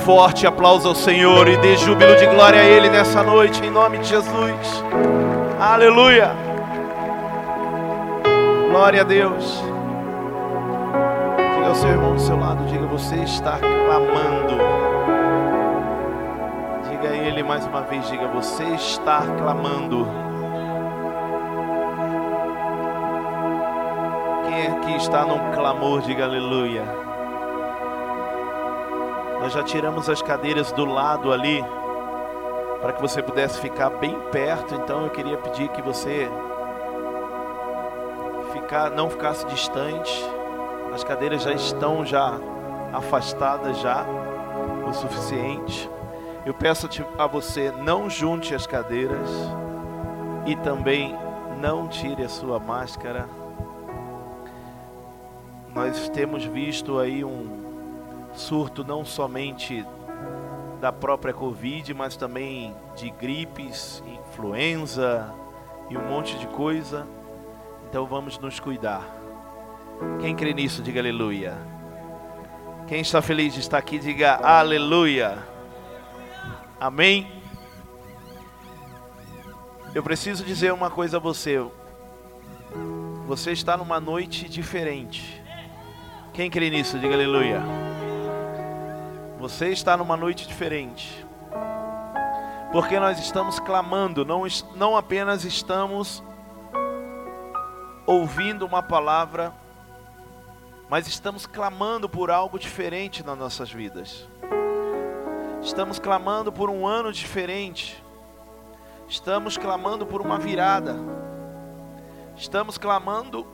forte aplauso ao Senhor e dê júbilo de glória a Ele nessa noite, em nome de Jesus. Aleluia. Glória a Deus. Diga ao seu irmão do seu lado, diga, você está clamando. Diga a ele mais uma vez, diga, você está clamando. Quem aqui está num clamor, diga aleluia. Nós já tiramos as cadeiras do lado ali para que você pudesse ficar bem perto. Então eu queria pedir que você ficar, não ficasse distante. As cadeiras já estão já afastadas já o suficiente. Eu peço a você não junte as cadeiras e também não tire a sua máscara. Nós temos visto aí um surto não somente da própria Covid, mas também de gripes, influenza e um monte de coisa. Então vamos nos cuidar. Quem crê nisso, diga aleluia. Quem está feliz de estar aqui, diga aleluia. Amém. Eu preciso dizer uma coisa a você. Você está numa noite diferente. Quem crê nisso, diga aleluia. Você está numa noite diferente. Porque nós estamos clamando, não, não apenas estamos ouvindo uma palavra, mas estamos clamando por algo diferente nas nossas vidas. Estamos clamando por um ano diferente. Estamos clamando por uma virada. Estamos clamando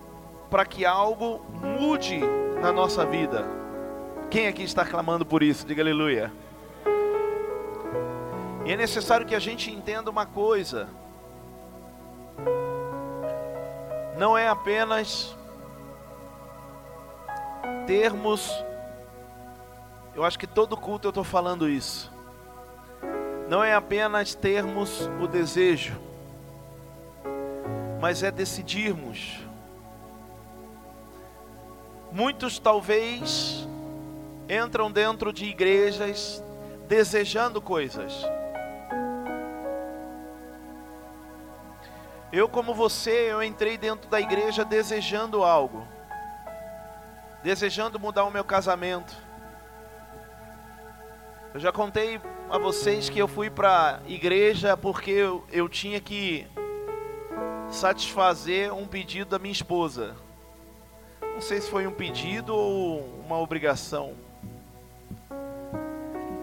para que algo mude na nossa vida. Quem aqui está clamando por isso? Diga aleluia. E é necessário que a gente entenda uma coisa. Não é apenas termos. Eu acho que todo culto eu estou falando isso. Não é apenas termos o desejo, mas é decidirmos. Muitos talvez entram dentro de igrejas desejando coisas. Eu, como você, eu entrei dentro da igreja desejando algo, desejando mudar o meu casamento. Eu já contei a vocês que eu fui para a igreja porque eu, eu tinha que satisfazer um pedido da minha esposa. Não sei se foi um pedido ou uma obrigação.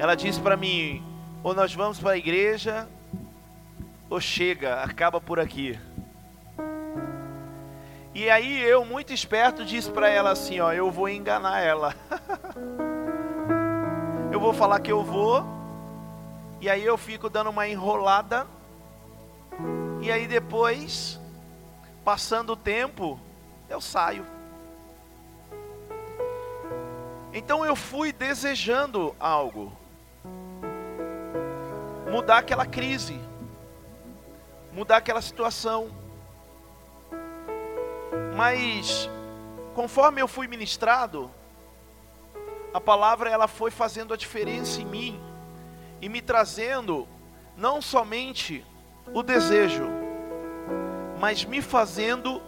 Ela disse para mim: ou nós vamos para a igreja, ou chega, acaba por aqui. E aí eu, muito esperto, disse para ela assim: ó, eu vou enganar ela. eu vou falar que eu vou, e aí eu fico dando uma enrolada, e aí depois, passando o tempo, eu saio. Então eu fui desejando algo mudar aquela crise, mudar aquela situação. Mas conforme eu fui ministrado, a palavra ela foi fazendo a diferença em mim e me trazendo não somente o desejo, mas me fazendo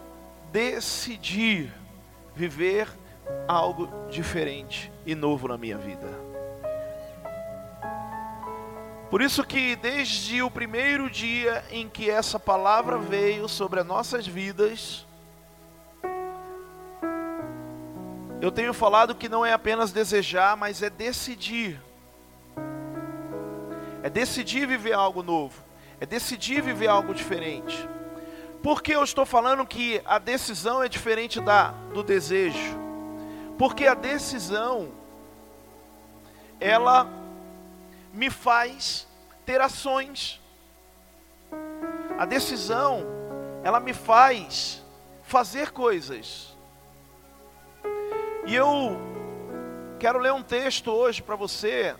decidir viver algo diferente e novo na minha vida. Por isso que desde o primeiro dia em que essa palavra veio sobre as nossas vidas, eu tenho falado que não é apenas desejar, mas é decidir. É decidir viver algo novo, é decidir viver algo diferente. Por que eu estou falando que a decisão é diferente da do desejo? Porque a decisão ela me faz ter ações. A decisão, ela me faz fazer coisas. E eu quero ler um texto hoje para você,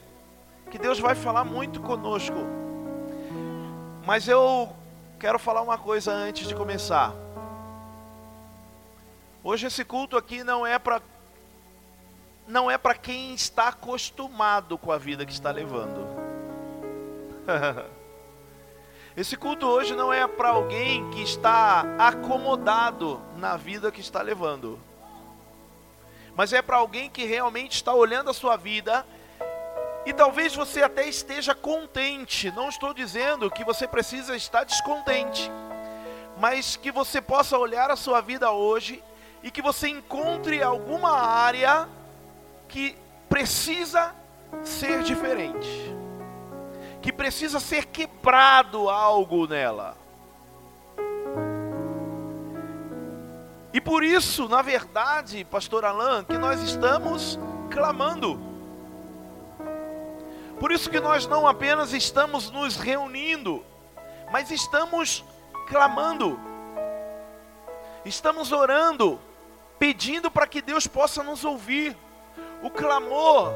que Deus vai falar muito conosco. Mas eu quero falar uma coisa antes de começar. Hoje esse culto aqui não é para não é para quem está acostumado com a vida que está levando. Esse culto hoje não é para alguém que está acomodado na vida que está levando, mas é para alguém que realmente está olhando a sua vida e talvez você até esteja contente. Não estou dizendo que você precisa estar descontente, mas que você possa olhar a sua vida hoje e que você encontre alguma área que precisa ser diferente, que precisa ser quebrado algo nela. E por isso, na verdade, pastor Alain, que nós estamos clamando. Por isso que nós não apenas estamos nos reunindo, mas estamos clamando. Estamos orando, pedindo para que Deus possa nos ouvir. O clamor,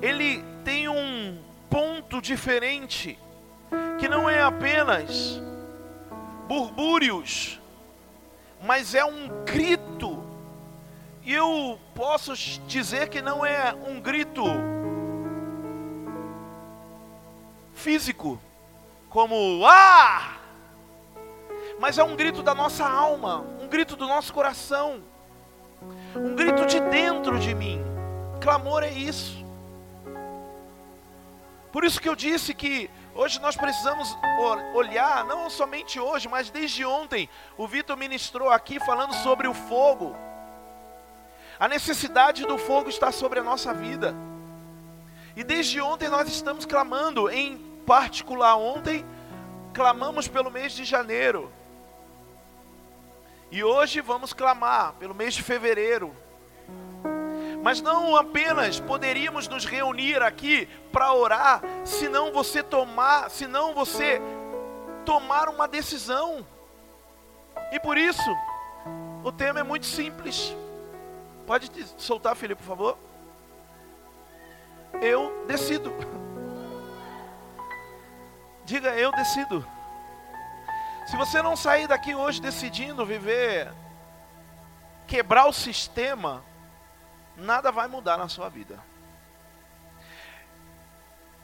ele tem um ponto diferente, que não é apenas burbúrios, mas é um grito. E eu posso dizer que não é um grito físico, como ah! Mas é um grito da nossa alma, um grito do nosso coração, um grito de dentro de mim. Clamor é isso. Por isso que eu disse que hoje nós precisamos olhar, não somente hoje, mas desde ontem, o Vitor ministrou aqui falando sobre o fogo. A necessidade do fogo está sobre a nossa vida. E desde ontem nós estamos clamando, em particular ontem, clamamos pelo mês de janeiro. E hoje vamos clamar pelo mês de fevereiro. Mas não apenas poderíamos nos reunir aqui para orar, se não você tomar, se não você tomar uma decisão. E por isso, o tema é muito simples. Pode soltar, Felipe, por favor? Eu decido. Diga, eu decido. Se você não sair daqui hoje decidindo viver, quebrar o sistema, nada vai mudar na sua vida.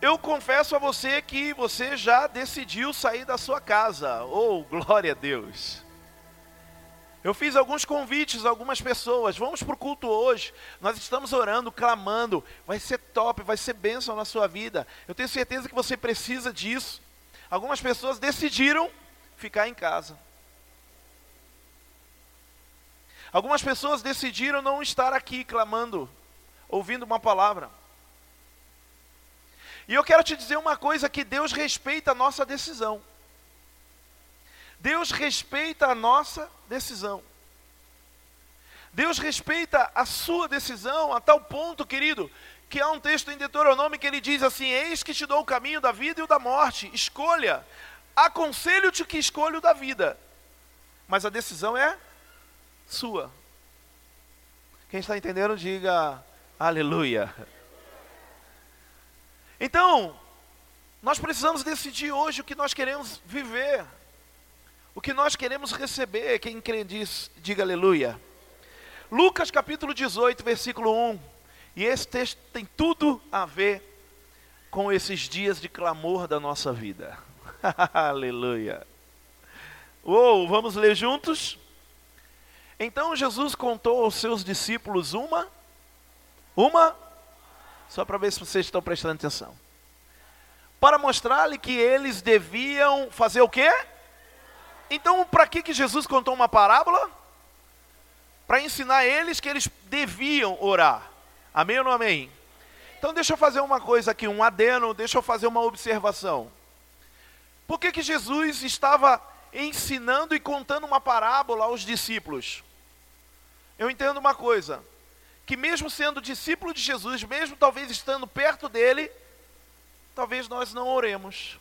Eu confesso a você que você já decidiu sair da sua casa. Oh, glória a Deus. Eu fiz alguns convites a algumas pessoas. Vamos para o culto hoje. Nós estamos orando, clamando. Vai ser top, vai ser bênção na sua vida. Eu tenho certeza que você precisa disso. Algumas pessoas decidiram ficar em casa. Algumas pessoas decidiram não estar aqui clamando, ouvindo uma palavra. E eu quero te dizer uma coisa: que Deus respeita a nossa decisão. Deus respeita a nossa decisão. Deus respeita a sua decisão a tal ponto, querido, que há um texto em Deuteronômio que ele diz assim: Eis que te dou o caminho da vida e o da morte, escolha. Aconselho-te que escolha o da vida, mas a decisão é sua. Quem está entendendo, diga aleluia. Então, nós precisamos decidir hoje o que nós queremos viver, o que nós queremos receber. Quem crê diz, diga aleluia. Lucas capítulo 18, versículo 1. E esse texto tem tudo a ver com esses dias de clamor da nossa vida. aleluia. Uou, vamos ler juntos? Então Jesus contou aos seus discípulos uma, uma, só para ver se vocês estão prestando atenção, para mostrar-lhe que eles deviam fazer o quê? Então, para que, que Jesus contou uma parábola? Para ensinar eles que eles deviam orar. Amém ou não amém? Então, deixa eu fazer uma coisa aqui, um adeno, deixa eu fazer uma observação. Por que, que Jesus estava ensinando e contando uma parábola aos discípulos? Eu entendo uma coisa: que mesmo sendo discípulo de Jesus, mesmo talvez estando perto dele, talvez nós não oremos.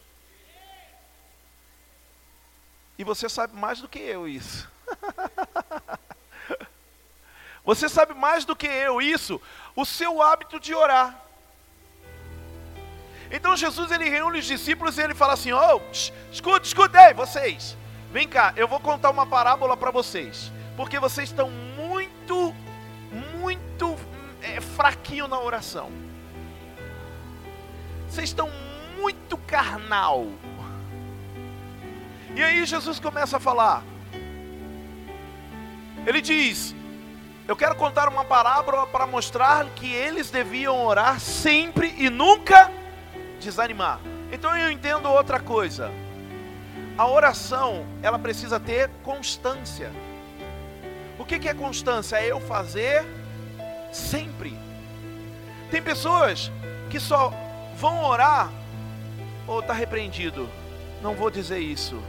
E você sabe mais do que eu isso. você sabe mais do que eu isso, o seu hábito de orar. Então Jesus ele reúne os discípulos e ele fala assim: "Oh, escuta aí, vocês. Vem cá, eu vou contar uma parábola para vocês, porque vocês estão fraquinho na oração. Vocês estão muito carnal. E aí Jesus começa a falar. Ele diz: Eu quero contar uma parábola para mostrar que eles deviam orar sempre e nunca desanimar. Então eu entendo outra coisa. A oração, ela precisa ter constância. O que, que é constância? É eu fazer sempre. Tem pessoas que só vão orar ou está repreendido. Não vou dizer isso.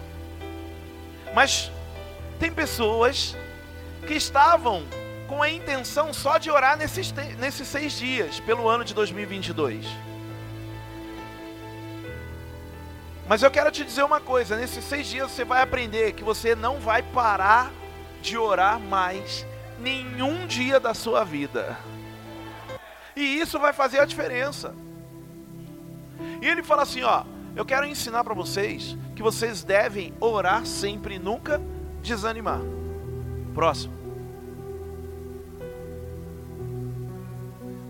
Mas tem pessoas que estavam com a intenção só de orar nesses, nesses seis dias, pelo ano de 2022. Mas eu quero te dizer uma coisa: nesses seis dias você vai aprender que você não vai parar de orar mais nenhum dia da sua vida. E isso vai fazer a diferença. E ele fala assim: ó, eu quero ensinar para vocês que vocês devem orar sempre e nunca desanimar. Próximo.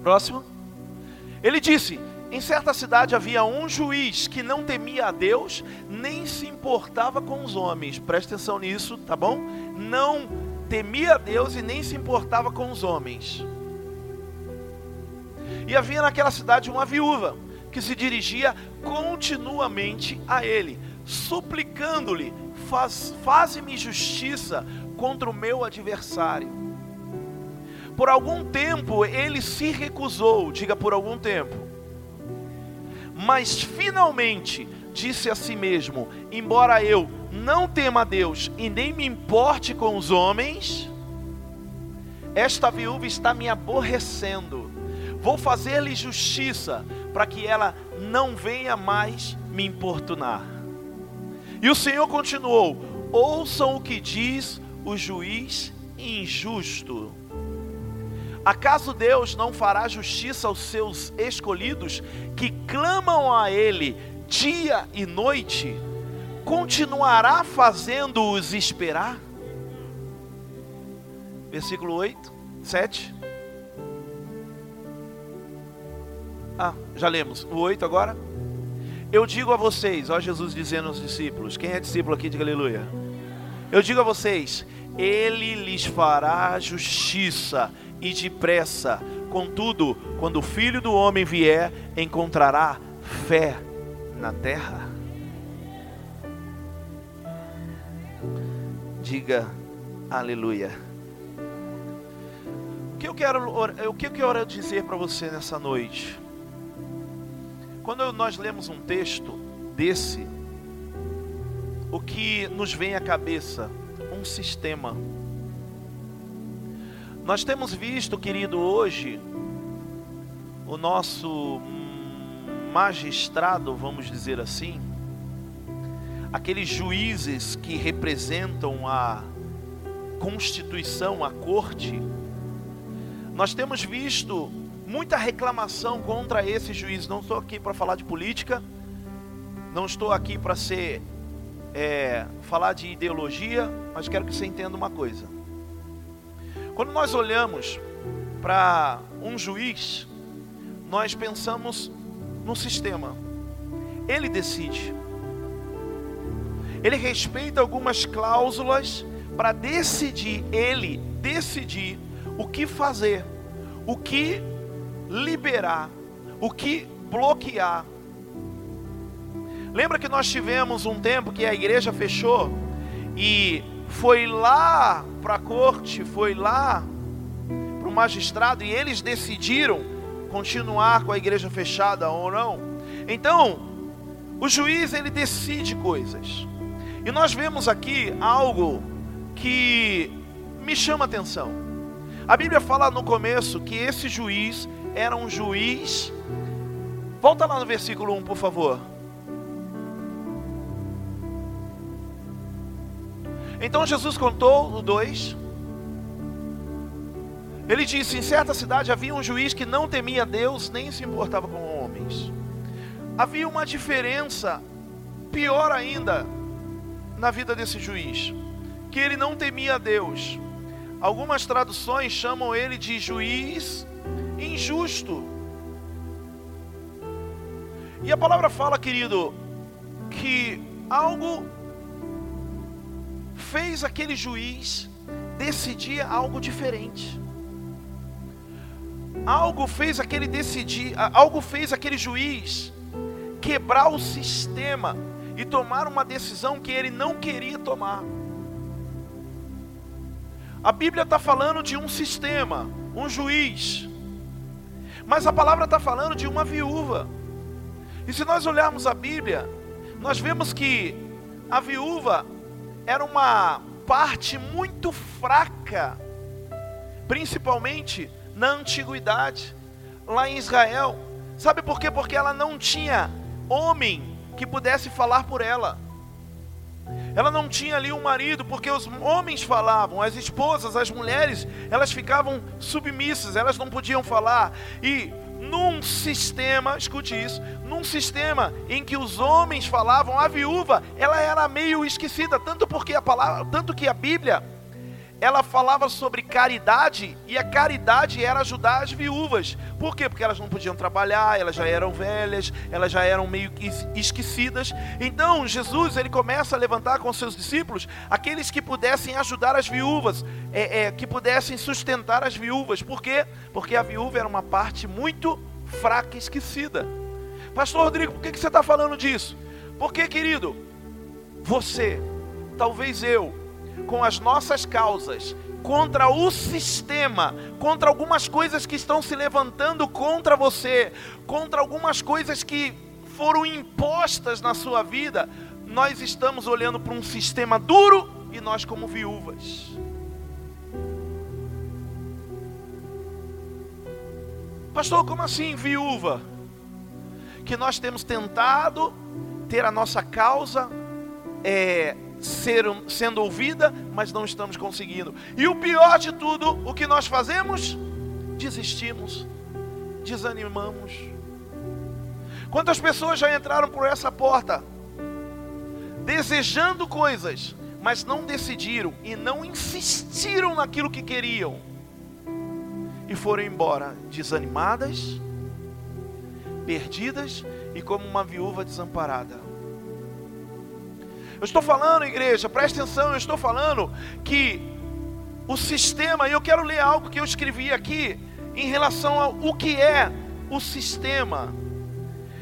Próximo. Ele disse: Em certa cidade havia um juiz que não temia a Deus, nem se importava com os homens. Preste atenção nisso, tá bom? Não temia a Deus e nem se importava com os homens. E havia naquela cidade uma viúva que se dirigia continuamente a ele, suplicando-lhe: Faz, Faze-me justiça contra o meu adversário. Por algum tempo ele se recusou, diga por algum tempo. Mas finalmente disse a si mesmo: Embora eu não tema a Deus e nem me importe com os homens, esta viúva está me aborrecendo. Vou fazer-lhe justiça, para que ela não venha mais me importunar. E o Senhor continuou: Ouçam o que diz o juiz injusto. Acaso Deus não fará justiça aos seus escolhidos que clamam a Ele dia e noite? Continuará fazendo-os esperar? Versículo 8, 7. Ah, já lemos. O 8 agora. Eu digo a vocês, ó Jesus dizendo aos discípulos: quem é discípulo aqui, diga aleluia. Eu digo a vocês: Ele lhes fará justiça e depressa. Contudo, quando o filho do homem vier, encontrará fé na terra? Diga aleluia. O que eu quero, o que eu quero dizer para você nessa noite? Quando nós lemos um texto desse, o que nos vem à cabeça? Um sistema. Nós temos visto, querido, hoje, o nosso magistrado, vamos dizer assim, aqueles juízes que representam a Constituição, a Corte, nós temos visto muita reclamação contra esse juiz. Não estou aqui para falar de política, não estou aqui para ser é, falar de ideologia, mas quero que você entenda uma coisa. Quando nós olhamos para um juiz, nós pensamos no sistema. Ele decide. Ele respeita algumas cláusulas para decidir, ele decidir o que fazer, o que liberar, o que bloquear. Lembra que nós tivemos um tempo que a igreja fechou e foi lá para a corte, foi lá para o magistrado e eles decidiram continuar com a igreja fechada ou não. Então, o juiz ele decide coisas. E nós vemos aqui algo que me chama atenção. A Bíblia fala no começo que esse juiz era um juiz. Volta lá no versículo 1, por favor. Então Jesus contou o 2. Ele disse: Em certa cidade havia um juiz que não temia Deus, nem se importava com homens. Havia uma diferença, pior ainda, na vida desse juiz, que ele não temia Deus. Algumas traduções chamam ele de juiz injusto. E a palavra fala, querido, que algo fez aquele juiz decidir algo diferente. Algo fez aquele decidir, algo fez aquele juiz quebrar o sistema e tomar uma decisão que ele não queria tomar. A Bíblia está falando de um sistema, um juiz, mas a palavra está falando de uma viúva. E se nós olharmos a Bíblia, nós vemos que a viúva era uma parte muito fraca, principalmente na antiguidade, lá em Israel. Sabe por quê? Porque ela não tinha homem que pudesse falar por ela. Ela não tinha ali um marido, porque os homens falavam, as esposas, as mulheres, elas ficavam submissas, elas não podiam falar. E num sistema, escute isso, num sistema em que os homens falavam, a viúva, ela era meio esquecida, tanto porque a palavra, tanto que a Bíblia ela falava sobre caridade e a caridade era ajudar as viúvas. Por quê? Porque elas não podiam trabalhar, elas já eram velhas, elas já eram meio esquecidas. Então Jesus ele começa a levantar com seus discípulos aqueles que pudessem ajudar as viúvas, é, é, que pudessem sustentar as viúvas. Por quê? Porque a viúva era uma parte muito fraca e esquecida. Pastor Rodrigo, por que, que você está falando disso? Porque, querido, você, talvez eu, com as nossas causas contra o sistema, contra algumas coisas que estão se levantando contra você, contra algumas coisas que foram impostas na sua vida, nós estamos olhando para um sistema duro e nós, como viúvas, Pastor, como assim viúva? Que nós temos tentado ter a nossa causa é, ser, sendo ouvida, mas não estamos conseguindo. E o pior de tudo, o que nós fazemos? Desistimos, desanimamos. Quantas pessoas já entraram por essa porta, desejando coisas, mas não decidiram e não insistiram naquilo que queriam, e foram embora desanimadas, perdidas e como uma viúva desamparada. Eu estou falando, igreja, presta atenção, eu estou falando que o sistema, e eu quero ler algo que eu escrevi aqui em relação ao o que é o sistema.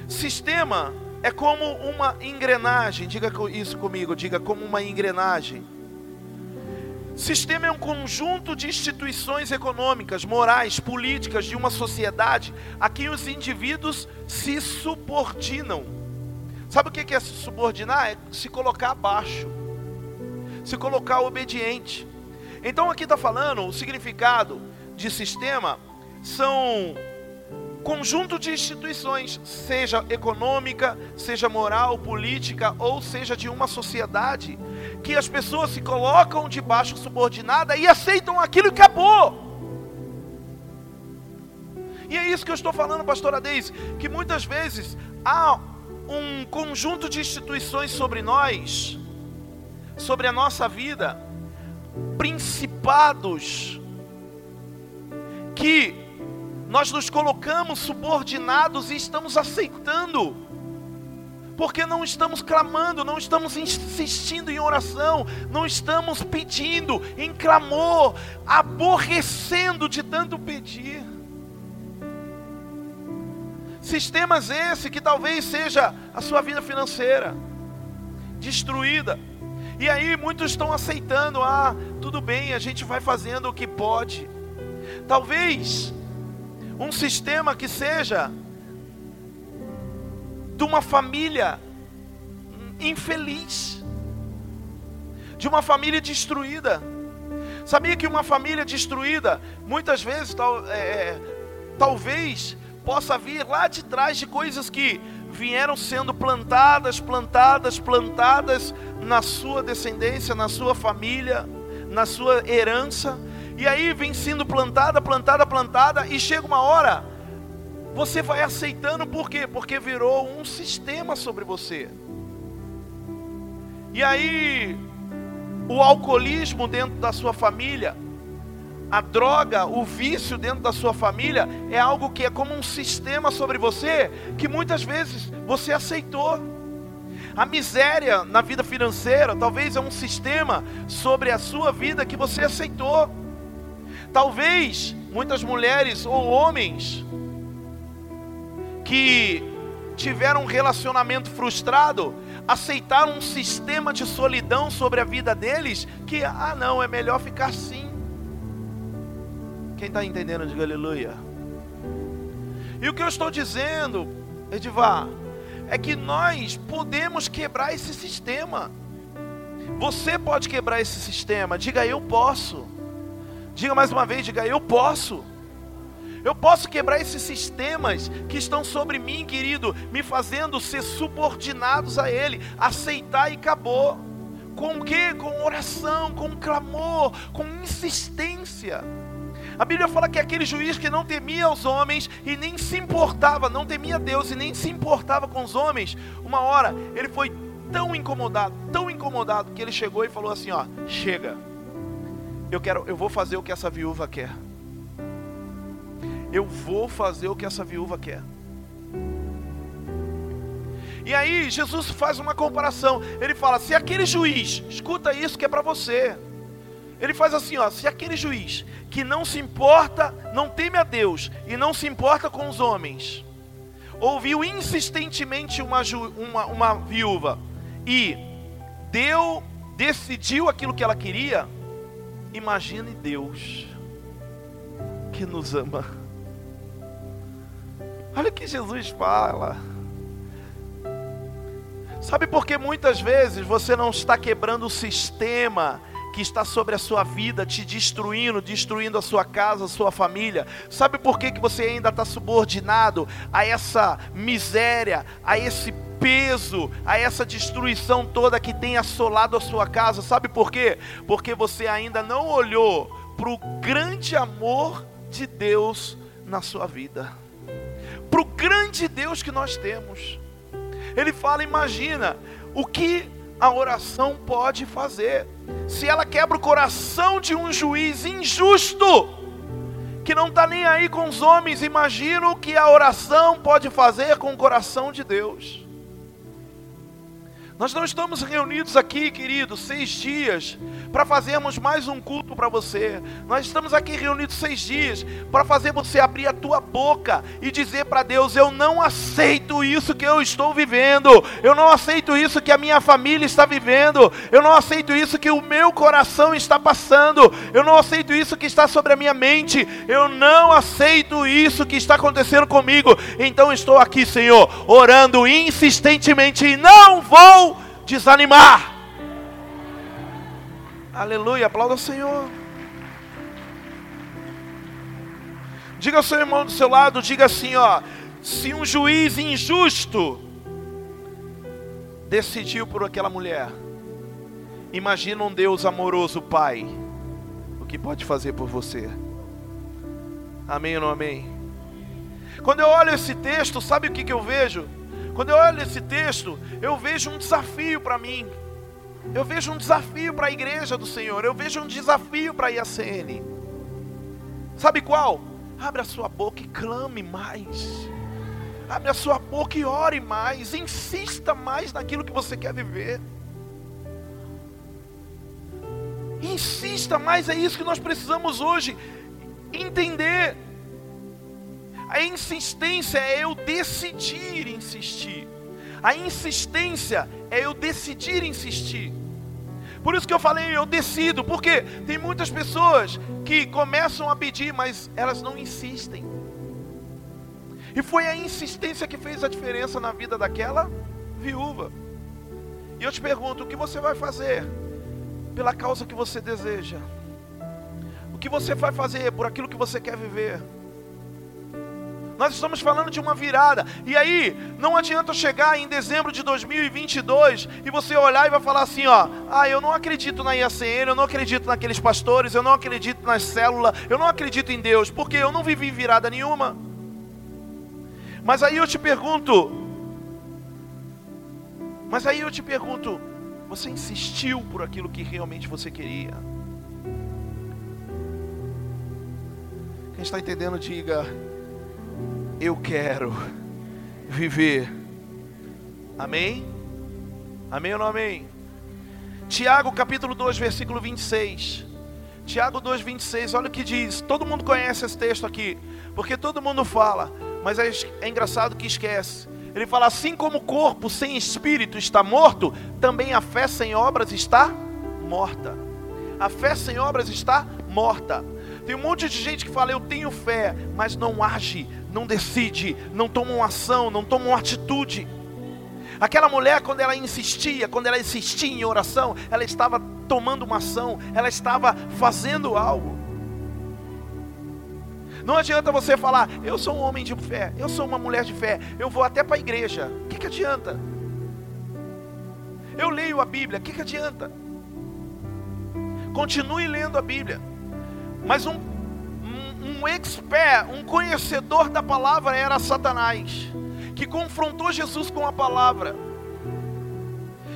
Sistema é como uma engrenagem, diga isso comigo, diga como uma engrenagem. Sistema é um conjunto de instituições econômicas, morais, políticas de uma sociedade a quem os indivíduos se subordinam Sabe o que é se subordinar? É se colocar abaixo, se colocar obediente. Então aqui está falando o significado de sistema são conjunto de instituições, seja econômica, seja moral, política, ou seja de uma sociedade, que as pessoas se colocam debaixo subordinada e aceitam aquilo e acabou. E é isso que eu estou falando, pastora Deise, que muitas vezes há um conjunto de instituições sobre nós, sobre a nossa vida, principados, que nós nos colocamos subordinados e estamos aceitando, porque não estamos clamando, não estamos insistindo em oração, não estamos pedindo em clamor, aborrecendo de tanto pedir. Sistemas esse que talvez seja a sua vida financeira destruída. E aí muitos estão aceitando, ah, tudo bem, a gente vai fazendo o que pode. Talvez um sistema que seja de uma família infeliz, de uma família destruída. Sabia que uma família destruída, muitas vezes, tal, é, é talvez possa vir lá de trás de coisas que vieram sendo plantadas, plantadas, plantadas na sua descendência, na sua família, na sua herança, e aí vem sendo plantada, plantada, plantada, e chega uma hora, você vai aceitando, por quê? Porque virou um sistema sobre você. E aí, o alcoolismo dentro da sua família, a droga, o vício dentro da sua família é algo que é como um sistema sobre você que muitas vezes você aceitou. A miséria na vida financeira talvez é um sistema sobre a sua vida que você aceitou. Talvez muitas mulheres ou homens que tiveram um relacionamento frustrado aceitaram um sistema de solidão sobre a vida deles que, ah, não, é melhor ficar assim. Quem está entendendo, diga aleluia. E o que eu estou dizendo, Edivar, é que nós podemos quebrar esse sistema. Você pode quebrar esse sistema. Diga eu posso. Diga mais uma vez, diga eu posso. Eu posso quebrar esses sistemas que estão sobre mim, querido, me fazendo ser subordinados a Ele, aceitar e acabou. Com o que? Com oração, com clamor, com insistência. A Bíblia fala que aquele juiz que não temia os homens e nem se importava, não temia Deus e nem se importava com os homens, uma hora ele foi tão incomodado, tão incomodado que ele chegou e falou assim, ó, chega. Eu quero, eu vou fazer o que essa viúva quer. Eu vou fazer o que essa viúva quer. E aí Jesus faz uma comparação. Ele fala: se aquele juiz, escuta isso que é para você. Ele faz assim, ó, se aquele juiz que não se importa, não teme a Deus e não se importa com os homens, ouviu insistentemente uma, uma, uma viúva e deu, decidiu aquilo que ela queria, imagine Deus que nos ama. Olha o que Jesus fala. Sabe por que muitas vezes você não está quebrando o sistema que está sobre a sua vida, te destruindo, destruindo a sua casa, a sua família. Sabe por que, que você ainda está subordinado a essa miséria, a esse peso, a essa destruição toda que tem assolado a sua casa? Sabe por quê? Porque você ainda não olhou para o grande amor de Deus na sua vida, para o grande Deus que nós temos. Ele fala: imagina o que a oração pode fazer. Se ela quebra o coração de um juiz injusto, que não está nem aí com os homens, imagina o que a oração pode fazer com o coração de Deus. Nós não estamos reunidos aqui, querido, seis dias para fazermos mais um culto para você. Nós estamos aqui reunidos seis dias para fazer você abrir a tua boca e dizer para Deus: Eu não aceito isso que eu estou vivendo, eu não aceito isso que a minha família está vivendo, eu não aceito isso que o meu coração está passando, eu não aceito isso que está sobre a minha mente, eu não aceito isso que está acontecendo comigo. Então estou aqui, Senhor, orando insistentemente e não vou desanimar. Aleluia, aplauda o Senhor. Diga ao seu irmão do seu lado, diga assim, ó, se um juiz injusto decidiu por aquela mulher, imagina um Deus amoroso, Pai, o que pode fazer por você. Amém ou não amém? Quando eu olho esse texto, sabe o que, que eu vejo? Quando eu olho esse texto, eu vejo um desafio para mim. Eu vejo um desafio para a igreja do Senhor. Eu vejo um desafio para a IACN. Sabe qual? Abre a sua boca e clame mais. Abre a sua boca e ore mais. Insista mais naquilo que você quer viver. Insista mais, é isso que nós precisamos hoje. Entender a insistência é eu decidir insistir. A insistência é eu decidir insistir. Por isso que eu falei, eu decido, porque tem muitas pessoas que começam a pedir, mas elas não insistem. E foi a insistência que fez a diferença na vida daquela viúva. E eu te pergunto: o que você vai fazer pela causa que você deseja? O que você vai fazer por aquilo que você quer viver? Nós estamos falando de uma virada. E aí, não adianta chegar em dezembro de 2022 e você olhar e vai falar assim, ó: "Ah, eu não acredito na IACN, eu não acredito naqueles pastores, eu não acredito nas células, eu não acredito em Deus, porque eu não vivi virada nenhuma". Mas aí eu te pergunto, mas aí eu te pergunto, você insistiu por aquilo que realmente você queria? Quem está entendendo, diga: Eu quero viver. Amém? Amém ou não amém? Tiago capítulo 2, versículo 26. Tiago 2, 26, olha o que diz. Todo mundo conhece esse texto aqui, porque todo mundo fala, mas é, é engraçado que esquece. Ele fala: assim como o corpo sem espírito está morto, também a fé sem obras está morta. A fé sem obras está morta. Tem um monte de gente que fala, eu tenho fé, mas não age, não decide, não toma uma ação, não toma uma atitude. Aquela mulher, quando ela insistia, quando ela insistia em oração, ela estava tomando uma ação, ela estava fazendo algo. Não adianta você falar, eu sou um homem de fé, eu sou uma mulher de fé, eu vou até para a igreja. O que, que adianta? Eu leio a Bíblia, o que, que adianta? Continue lendo a Bíblia. Mas um, um, um expert, um conhecedor da palavra era Satanás, que confrontou Jesus com a palavra.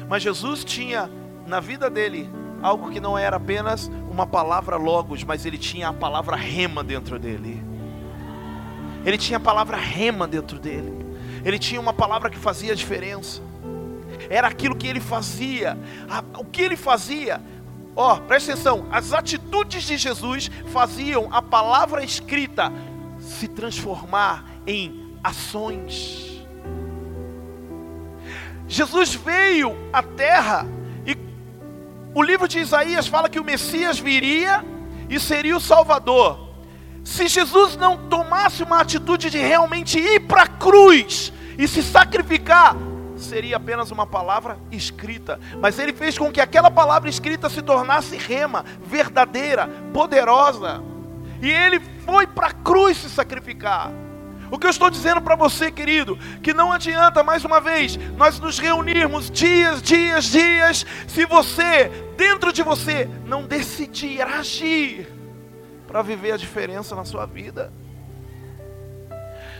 Mas Jesus tinha na vida dele algo que não era apenas uma palavra logos, mas ele tinha a palavra rema dentro dele. Ele tinha a palavra rema dentro dele. Ele tinha uma palavra que fazia diferença. Era aquilo que ele fazia. O que ele fazia Ó, oh, presta atenção, as atitudes de Jesus faziam a palavra escrita se transformar em ações. Jesus veio à terra e o livro de Isaías fala que o Messias viria e seria o Salvador. Se Jesus não tomasse uma atitude de realmente ir para a cruz e se sacrificar, seria apenas uma palavra escrita, mas ele fez com que aquela palavra escrita se tornasse rema, verdadeira, poderosa. E ele foi para a cruz se sacrificar. O que eu estou dizendo para você, querido, que não adianta mais uma vez nós nos reunirmos dias, dias, dias, se você, dentro de você, não decidir agir para viver a diferença na sua vida.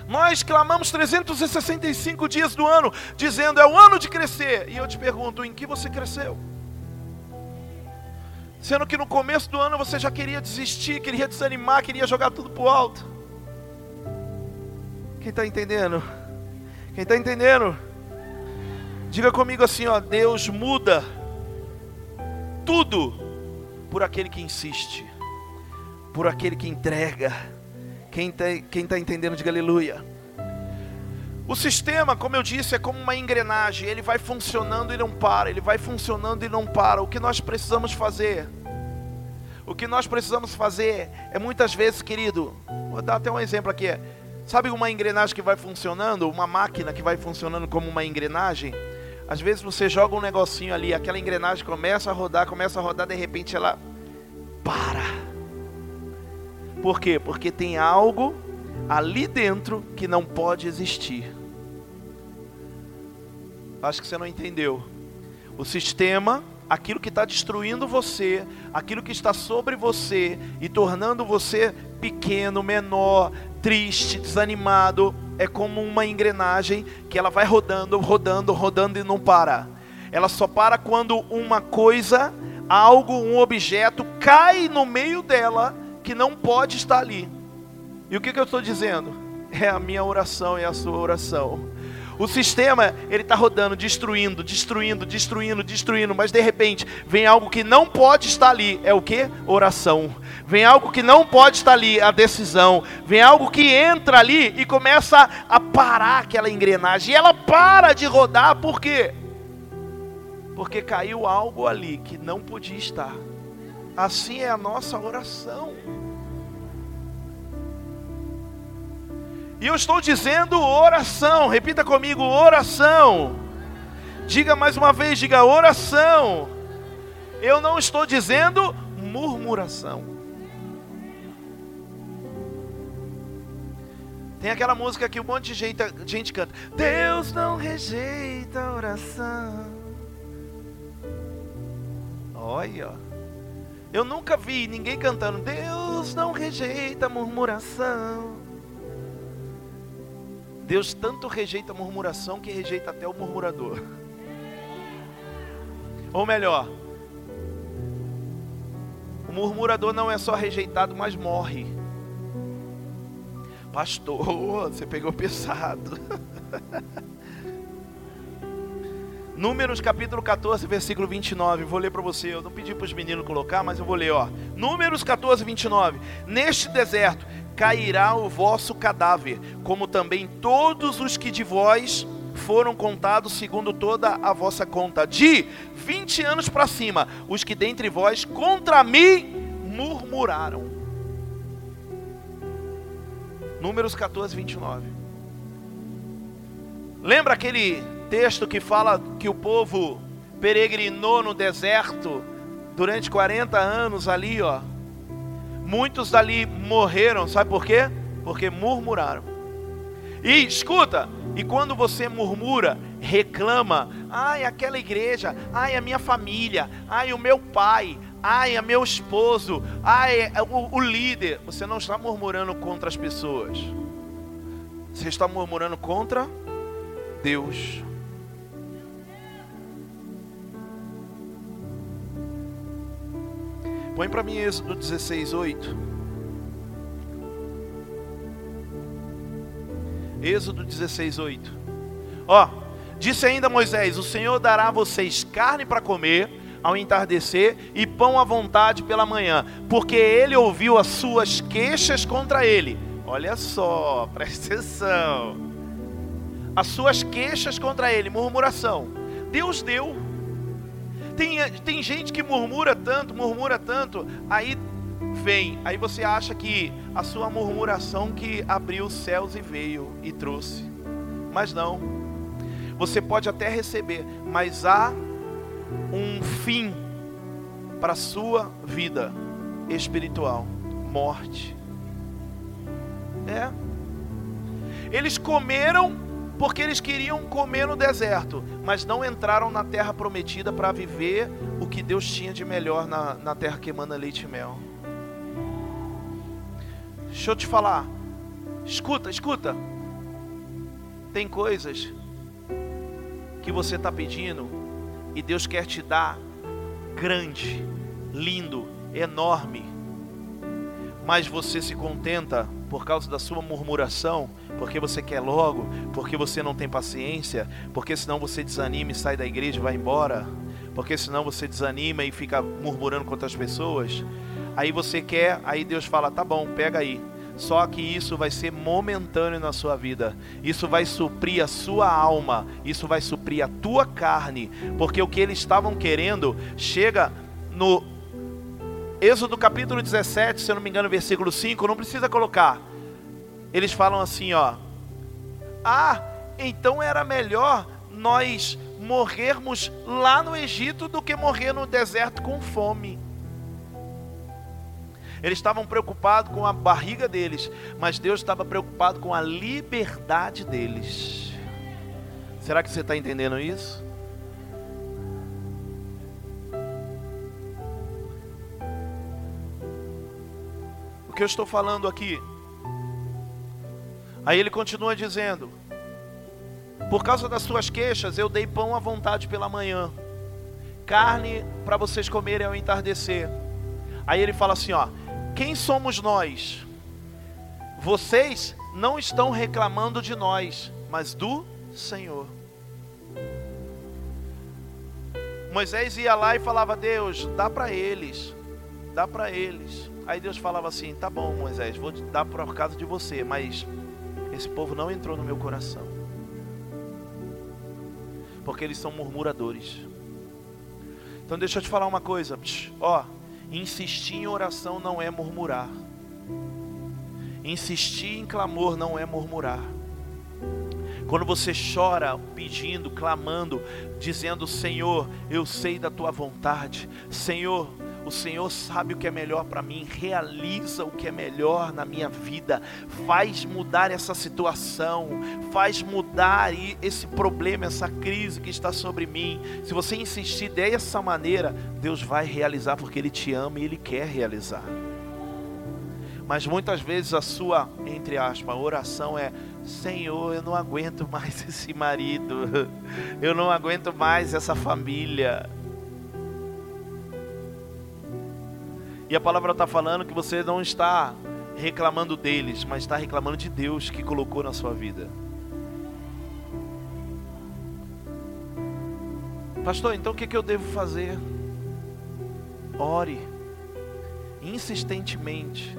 Nós clamamos 365 dias do ano, dizendo é o ano de crescer. E eu te pergunto, em que você cresceu? Sendo que no começo do ano você já queria desistir, queria desanimar, queria jogar tudo para o alto. Quem está entendendo? Quem está entendendo? Diga comigo assim, ó, Deus muda tudo por aquele que insiste, por aquele que entrega quem está quem tá entendendo, diga aleluia. O sistema, como eu disse, é como uma engrenagem. Ele vai funcionando e não para. Ele vai funcionando e não para. O que nós precisamos fazer? O que nós precisamos fazer é muitas vezes, querido. Vou dar até um exemplo aqui. Sabe uma engrenagem que vai funcionando? Uma máquina que vai funcionando como uma engrenagem? Às vezes você joga um negocinho ali, aquela engrenagem começa a rodar, começa a rodar, de repente ela para. Por quê? Porque tem algo ali dentro que não pode existir. Acho que você não entendeu. O sistema, aquilo que está destruindo você, aquilo que está sobre você e tornando você pequeno, menor, triste, desanimado, é como uma engrenagem que ela vai rodando, rodando, rodando e não para. Ela só para quando uma coisa, algo, um objeto cai no meio dela que não pode estar ali. E o que, que eu estou dizendo? É a minha oração e é a sua oração. O sistema, ele está rodando, destruindo, destruindo, destruindo, destruindo, mas de repente vem algo que não pode estar ali. É o que? Oração. Vem algo que não pode estar ali, a decisão. Vem algo que entra ali e começa a parar aquela engrenagem. E ela para de rodar, por quê? Porque caiu algo ali que não podia estar. Assim é a nossa oração. E eu estou dizendo oração, repita comigo: oração. Diga mais uma vez, diga oração. Eu não estou dizendo murmuração. Tem aquela música que um monte de gente, gente canta: Deus não rejeita a oração. Olha. Eu nunca vi ninguém cantando, Deus não rejeita a murmuração. Deus tanto rejeita a murmuração que rejeita até o murmurador. Ou melhor, o murmurador não é só rejeitado, mas morre. Pastor, você pegou pesado. Números capítulo 14, versículo 29. Vou ler para você. Eu não pedi para os meninos colocar, mas eu vou ler, ó. Números 14, 29. Neste deserto cairá o vosso cadáver, como também todos os que de vós foram contados segundo toda a vossa conta. De 20 anos para cima, os que dentre vós contra mim murmuraram. Números 14, 29. Lembra aquele texto que fala que o povo peregrinou no deserto durante 40 anos ali, ó. Muitos dali morreram, sabe por quê? Porque murmuraram. E escuta, e quando você murmura, reclama, ai, aquela igreja, ai, a minha família, ai, o meu pai, ai, o meu esposo, ai, o, o líder, você não está murmurando contra as pessoas, você está murmurando contra Deus. Põe para mim Êxodo 16, 8. Êxodo 16, 8. Ó, disse ainda Moisés: O Senhor dará a vocês carne para comer ao entardecer e pão à vontade pela manhã, porque ele ouviu as suas queixas contra ele. Olha só, presta atenção. As suas queixas contra ele, murmuração. Deus deu. Tem, tem gente que murmura tanto, murmura tanto, aí vem, aí você acha que a sua murmuração que abriu os céus e veio e trouxe. Mas não. Você pode até receber, mas há um fim para a sua vida espiritual, morte. É. Eles comeram porque eles queriam comer no deserto, mas não entraram na terra prometida para viver o que Deus tinha de melhor na, na terra que emana leite e mel. Deixa eu te falar, escuta, escuta. Tem coisas que você está pedindo e Deus quer te dar grande, lindo, enorme, mas você se contenta por causa da sua murmuração, porque você quer logo, porque você não tem paciência, porque senão você desanima e sai da igreja e vai embora, porque senão você desanima e fica murmurando contra as pessoas. Aí você quer, aí Deus fala: tá bom, pega aí. Só que isso vai ser momentâneo na sua vida. Isso vai suprir a sua alma. Isso vai suprir a tua carne. Porque o que eles estavam querendo chega no Êxodo capítulo 17, se eu não me engano, versículo 5, não precisa colocar. Eles falam assim, ó: "Ah, então era melhor nós morrermos lá no Egito do que morrer no deserto com fome." Eles estavam preocupados com a barriga deles, mas Deus estava preocupado com a liberdade deles. Será que você está entendendo isso? O que eu estou falando aqui? Aí ele continua dizendo: Por causa das suas queixas, eu dei pão à vontade pela manhã, carne para vocês comerem ao entardecer. Aí ele fala assim: Ó, quem somos nós? Vocês não estão reclamando de nós, mas do Senhor. Moisés ia lá e falava: Deus, dá para eles, dá para eles. Aí Deus falava assim: Tá bom, Moisés, vou dar por causa de você, mas esse povo não entrou no meu coração, porque eles são murmuradores. Então deixa eu te falar uma coisa, ó, insistir em oração não é murmurar, insistir em clamor não é murmurar. Quando você chora pedindo, clamando, dizendo: Senhor, eu sei da tua vontade, Senhor, o Senhor sabe o que é melhor para mim, realiza o que é melhor na minha vida, faz mudar essa situação, faz mudar esse problema, essa crise que está sobre mim. Se você insistir dessa maneira, Deus vai realizar porque Ele te ama e Ele quer realizar. Mas muitas vezes a sua, entre aspas, oração é: Senhor, eu não aguento mais esse marido, eu não aguento mais essa família. E a palavra está falando que você não está reclamando deles, mas está reclamando de Deus que colocou na sua vida. Pastor, então o que, que eu devo fazer? Ore insistentemente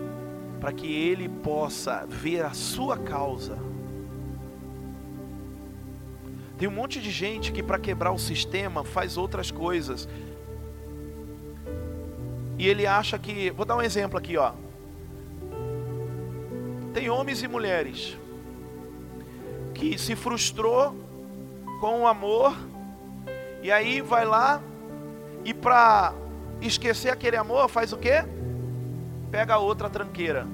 para que Ele possa ver a sua causa. Tem um monte de gente que, para quebrar o sistema, faz outras coisas. E ele acha que. Vou dar um exemplo aqui, ó. Tem homens e mulheres que se frustrou com o amor e aí vai lá e para esquecer aquele amor faz o quê? Pega outra tranqueira.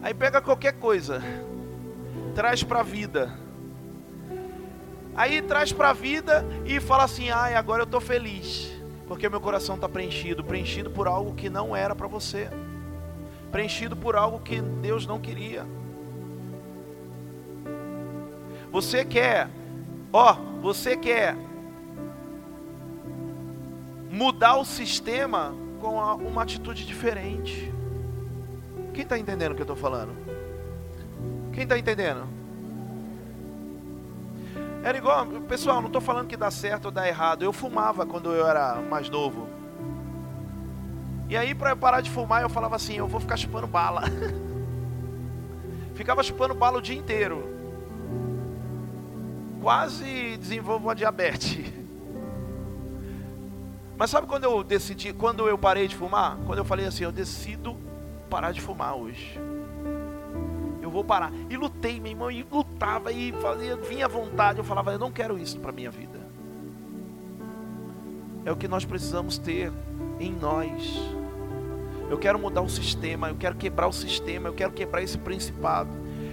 Aí pega qualquer coisa, traz para a vida. Aí traz para a vida e fala assim: "Ai, agora eu tô feliz, porque meu coração está preenchido, preenchido por algo que não era para você" preenchido por algo que Deus não queria. Você quer, ó, você quer mudar o sistema com uma atitude diferente. Quem está entendendo o que eu estou falando? Quem está entendendo? Era igual, pessoal, não estou falando que dá certo ou dá errado. Eu fumava quando eu era mais novo. E aí, para eu parar de fumar, eu falava assim: eu vou ficar chupando bala. Ficava chupando bala o dia inteiro. Quase desenvolvo uma diabetes. Mas sabe quando eu decidi, quando eu parei de fumar? Quando eu falei assim: eu decido parar de fumar hoje. Vou parar. E lutei, meu irmão, e lutava e fazia, vinha à vontade. Eu falava: eu não quero isso para minha vida. É o que nós precisamos ter em nós. Eu quero mudar o sistema, eu quero quebrar o sistema, eu quero quebrar esse principado.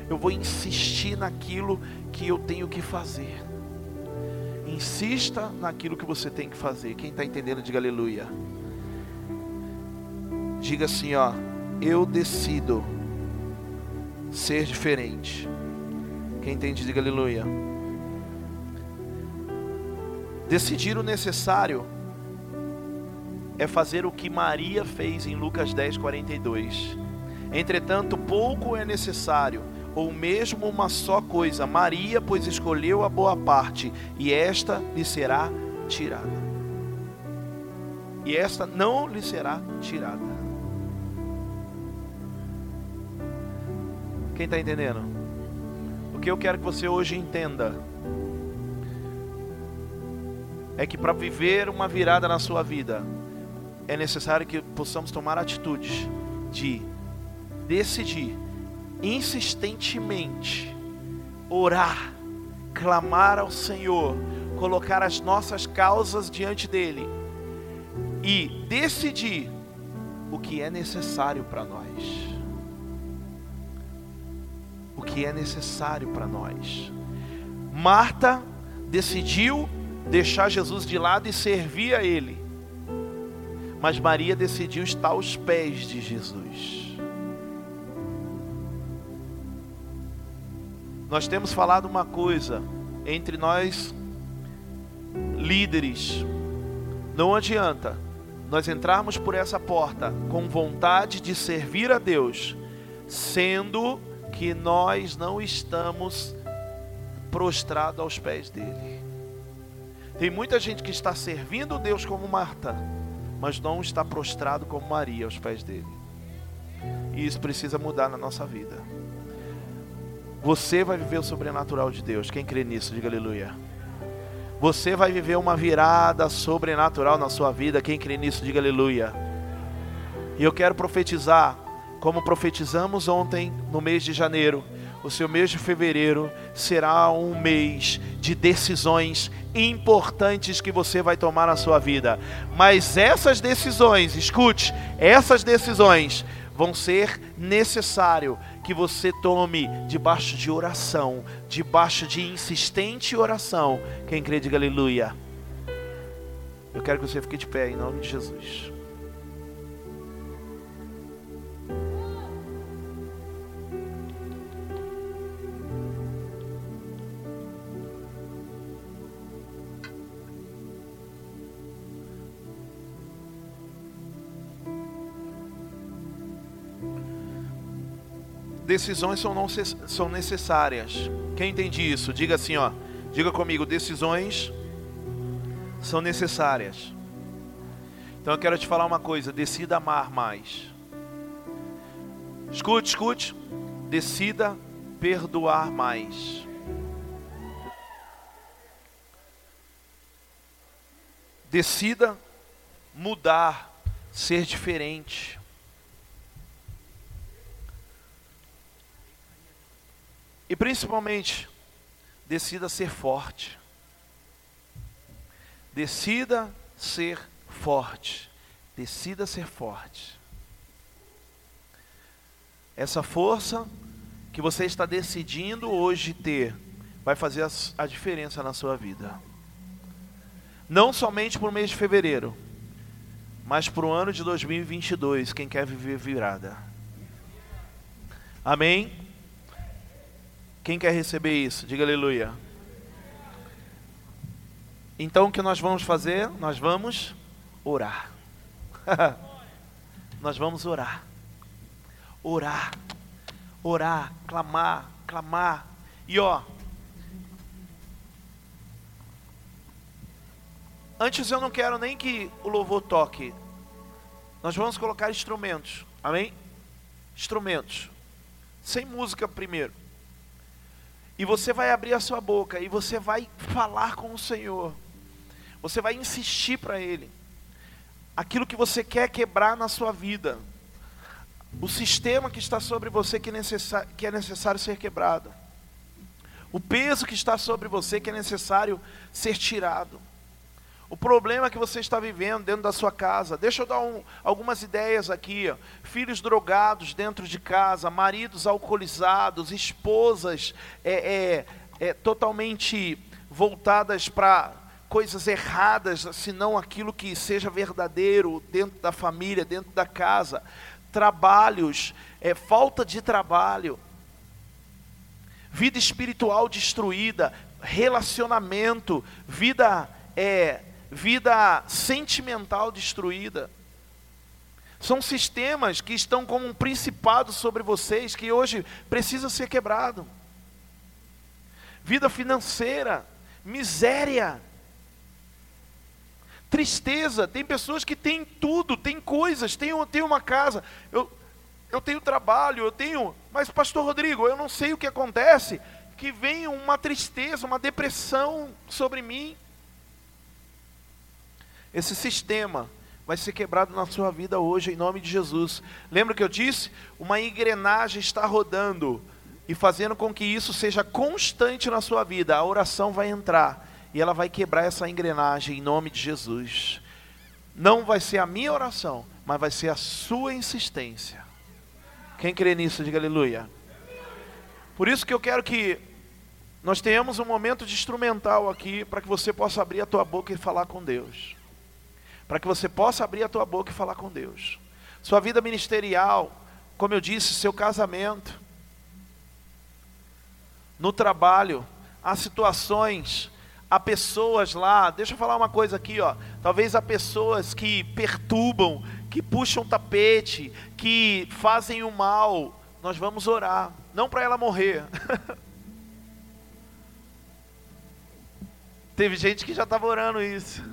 Eu vou insistir naquilo que eu tenho que fazer. Insista naquilo que você tem que fazer. Quem está entendendo, diga aleluia. Diga assim, ó. Eu decido ser diferente. Quem entende, diga aleluia. Decidir o necessário é fazer o que Maria fez em Lucas 10, 42. Entretanto, pouco é necessário, ou mesmo uma só coisa. Maria, pois escolheu a boa parte, e esta lhe será tirada. E esta não lhe será tirada. Quem está entendendo? O que eu quero que você hoje entenda é que para viver uma virada na sua vida, é necessário que possamos tomar atitudes de decidir insistentemente orar, clamar ao Senhor, colocar as nossas causas diante dele e decidir o que é necessário para nós. O que é necessário para nós. Marta decidiu deixar Jesus de lado e servir a ele. Mas Maria decidiu estar aos pés de Jesus. Nós temos falado uma coisa entre nós líderes. Não adianta nós entrarmos por essa porta com vontade de servir a Deus, sendo que nós não estamos prostrados aos pés dele. Tem muita gente que está servindo Deus como Marta, mas não está prostrado como Maria aos pés dele. E isso precisa mudar na nossa vida. Você vai viver o sobrenatural de Deus. Quem crê nisso, diga aleluia. Você vai viver uma virada sobrenatural na sua vida. Quem crê nisso, diga aleluia. E eu quero profetizar, como profetizamos ontem, no mês de janeiro o seu mês de fevereiro será um mês de decisões importantes que você vai tomar na sua vida. Mas essas decisões, escute, essas decisões vão ser necessário que você tome debaixo de oração, debaixo de insistente oração. Quem crê, diga aleluia. Eu quero que você fique de pé em nome de Jesus. Decisões são, não, são necessárias. Quem entende isso? Diga assim, ó. Diga comigo, decisões são necessárias. Então eu quero te falar uma coisa, decida amar mais. Escute, escute. Decida perdoar mais. Decida mudar, ser diferente. E principalmente, decida ser forte. Decida ser forte. Decida ser forte. Essa força que você está decidindo hoje ter vai fazer a diferença na sua vida. Não somente para o mês de fevereiro, mas para o ano de 2022, quem quer viver virada. Amém? Quem quer receber isso? Diga aleluia. Então o que nós vamos fazer? Nós vamos orar. nós vamos orar. Orar. Orar, clamar, clamar. E ó, Antes eu não quero nem que o louvor toque. Nós vamos colocar instrumentos. Amém? Instrumentos. Sem música primeiro. E você vai abrir a sua boca e você vai falar com o Senhor. Você vai insistir para Ele. Aquilo que você quer quebrar na sua vida. O sistema que está sobre você que, necessário, que é necessário ser quebrado. O peso que está sobre você que é necessário ser tirado. O problema que você está vivendo dentro da sua casa. Deixa eu dar um, algumas ideias aqui. Filhos drogados dentro de casa, maridos alcoolizados, esposas é, é, é totalmente voltadas para coisas erradas, se não aquilo que seja verdadeiro dentro da família, dentro da casa. Trabalhos, é, falta de trabalho, vida espiritual destruída, relacionamento, vida é, vida sentimental destruída. São sistemas que estão como um principado sobre vocês que hoje precisa ser quebrado. Vida financeira, miséria, tristeza. Tem pessoas que têm tudo, têm coisas, têm, têm uma casa. Eu, eu tenho trabalho, eu tenho. Mas, Pastor Rodrigo, eu não sei o que acontece. Que vem uma tristeza, uma depressão sobre mim. Esse sistema vai ser quebrado na sua vida hoje, em nome de Jesus. Lembra que eu disse? Uma engrenagem está rodando e fazendo com que isso seja constante na sua vida. A oração vai entrar e ela vai quebrar essa engrenagem em nome de Jesus. Não vai ser a minha oração, mas vai ser a sua insistência. Quem crê nisso, diga aleluia. Por isso que eu quero que nós tenhamos um momento de instrumental aqui para que você possa abrir a tua boca e falar com Deus para que você possa abrir a tua boca e falar com Deus. Sua vida ministerial, como eu disse, seu casamento, no trabalho, há situações, há pessoas lá, deixa eu falar uma coisa aqui, ó. Talvez há pessoas que perturbam, que puxam tapete, que fazem o mal. Nós vamos orar, não para ela morrer. Teve gente que já estava orando isso.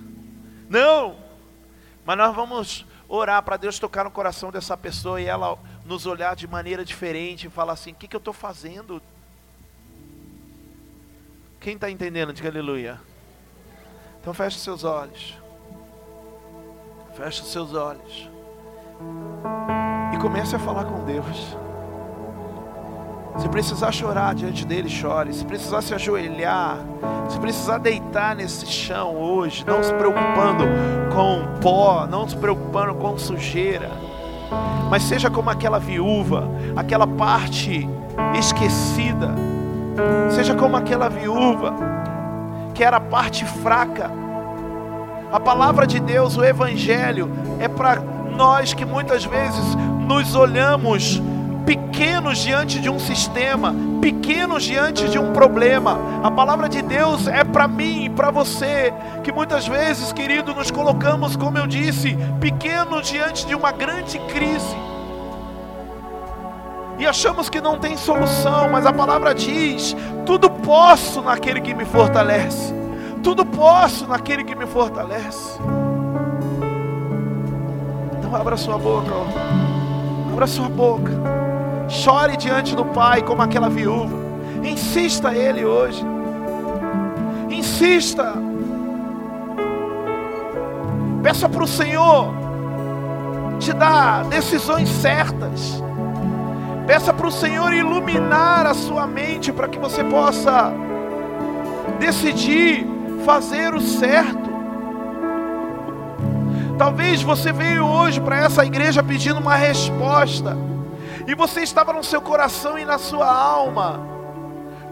Não, mas nós vamos orar para Deus tocar no coração dessa pessoa e ela nos olhar de maneira diferente e falar assim: o que, que eu estou fazendo? Quem está entendendo? Diga aleluia. Então feche seus olhos. Feche seus olhos. E comece a falar com Deus. Se precisar chorar diante dele, chore. Se precisar se ajoelhar, se precisar deitar nesse chão hoje, não se preocupando com pó, não se preocupando com sujeira, mas seja como aquela viúva, aquela parte esquecida, seja como aquela viúva que era a parte fraca. A palavra de Deus, o Evangelho, é para nós que muitas vezes nos olhamos pequenos diante de um sistema, pequenos diante de um problema. A palavra de Deus é para mim e para você, que muitas vezes, querido, nos colocamos, como eu disse, pequenos diante de uma grande crise. e achamos que não tem solução, mas a palavra diz: tudo posso naquele que me fortalece. Tudo posso naquele que me fortalece. Então abra sua boca, ó. abra sua boca. Chore diante do Pai como aquela viúva. Insista Ele hoje. Insista. Peça para o Senhor te dar decisões certas. Peça para o Senhor iluminar a sua mente para que você possa decidir fazer o certo. Talvez você veio hoje para essa igreja pedindo uma resposta, e você estava no seu coração e na sua alma,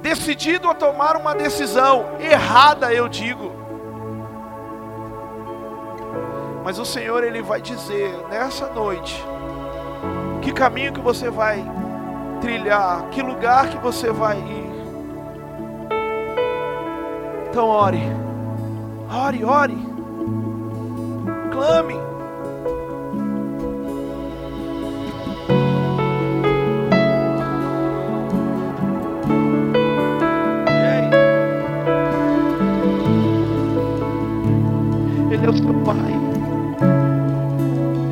decidido a tomar uma decisão errada, eu digo. Mas o Senhor ele vai dizer nessa noite que caminho que você vai trilhar, que lugar que você vai ir. Então ore, ore, ore, clame. Ele é o seu Pai.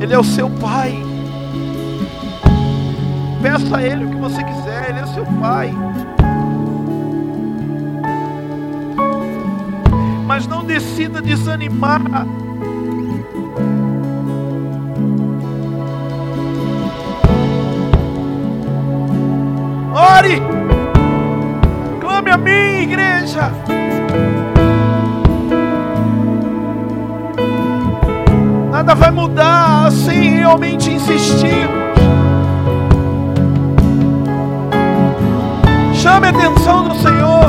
Ele é o seu Pai. Peça a Ele o que você quiser, Ele é seu Pai. Mas não decida desanimar. Ore, clame a mim, igreja. Nada vai mudar sem realmente insistir. Chame a atenção do Senhor.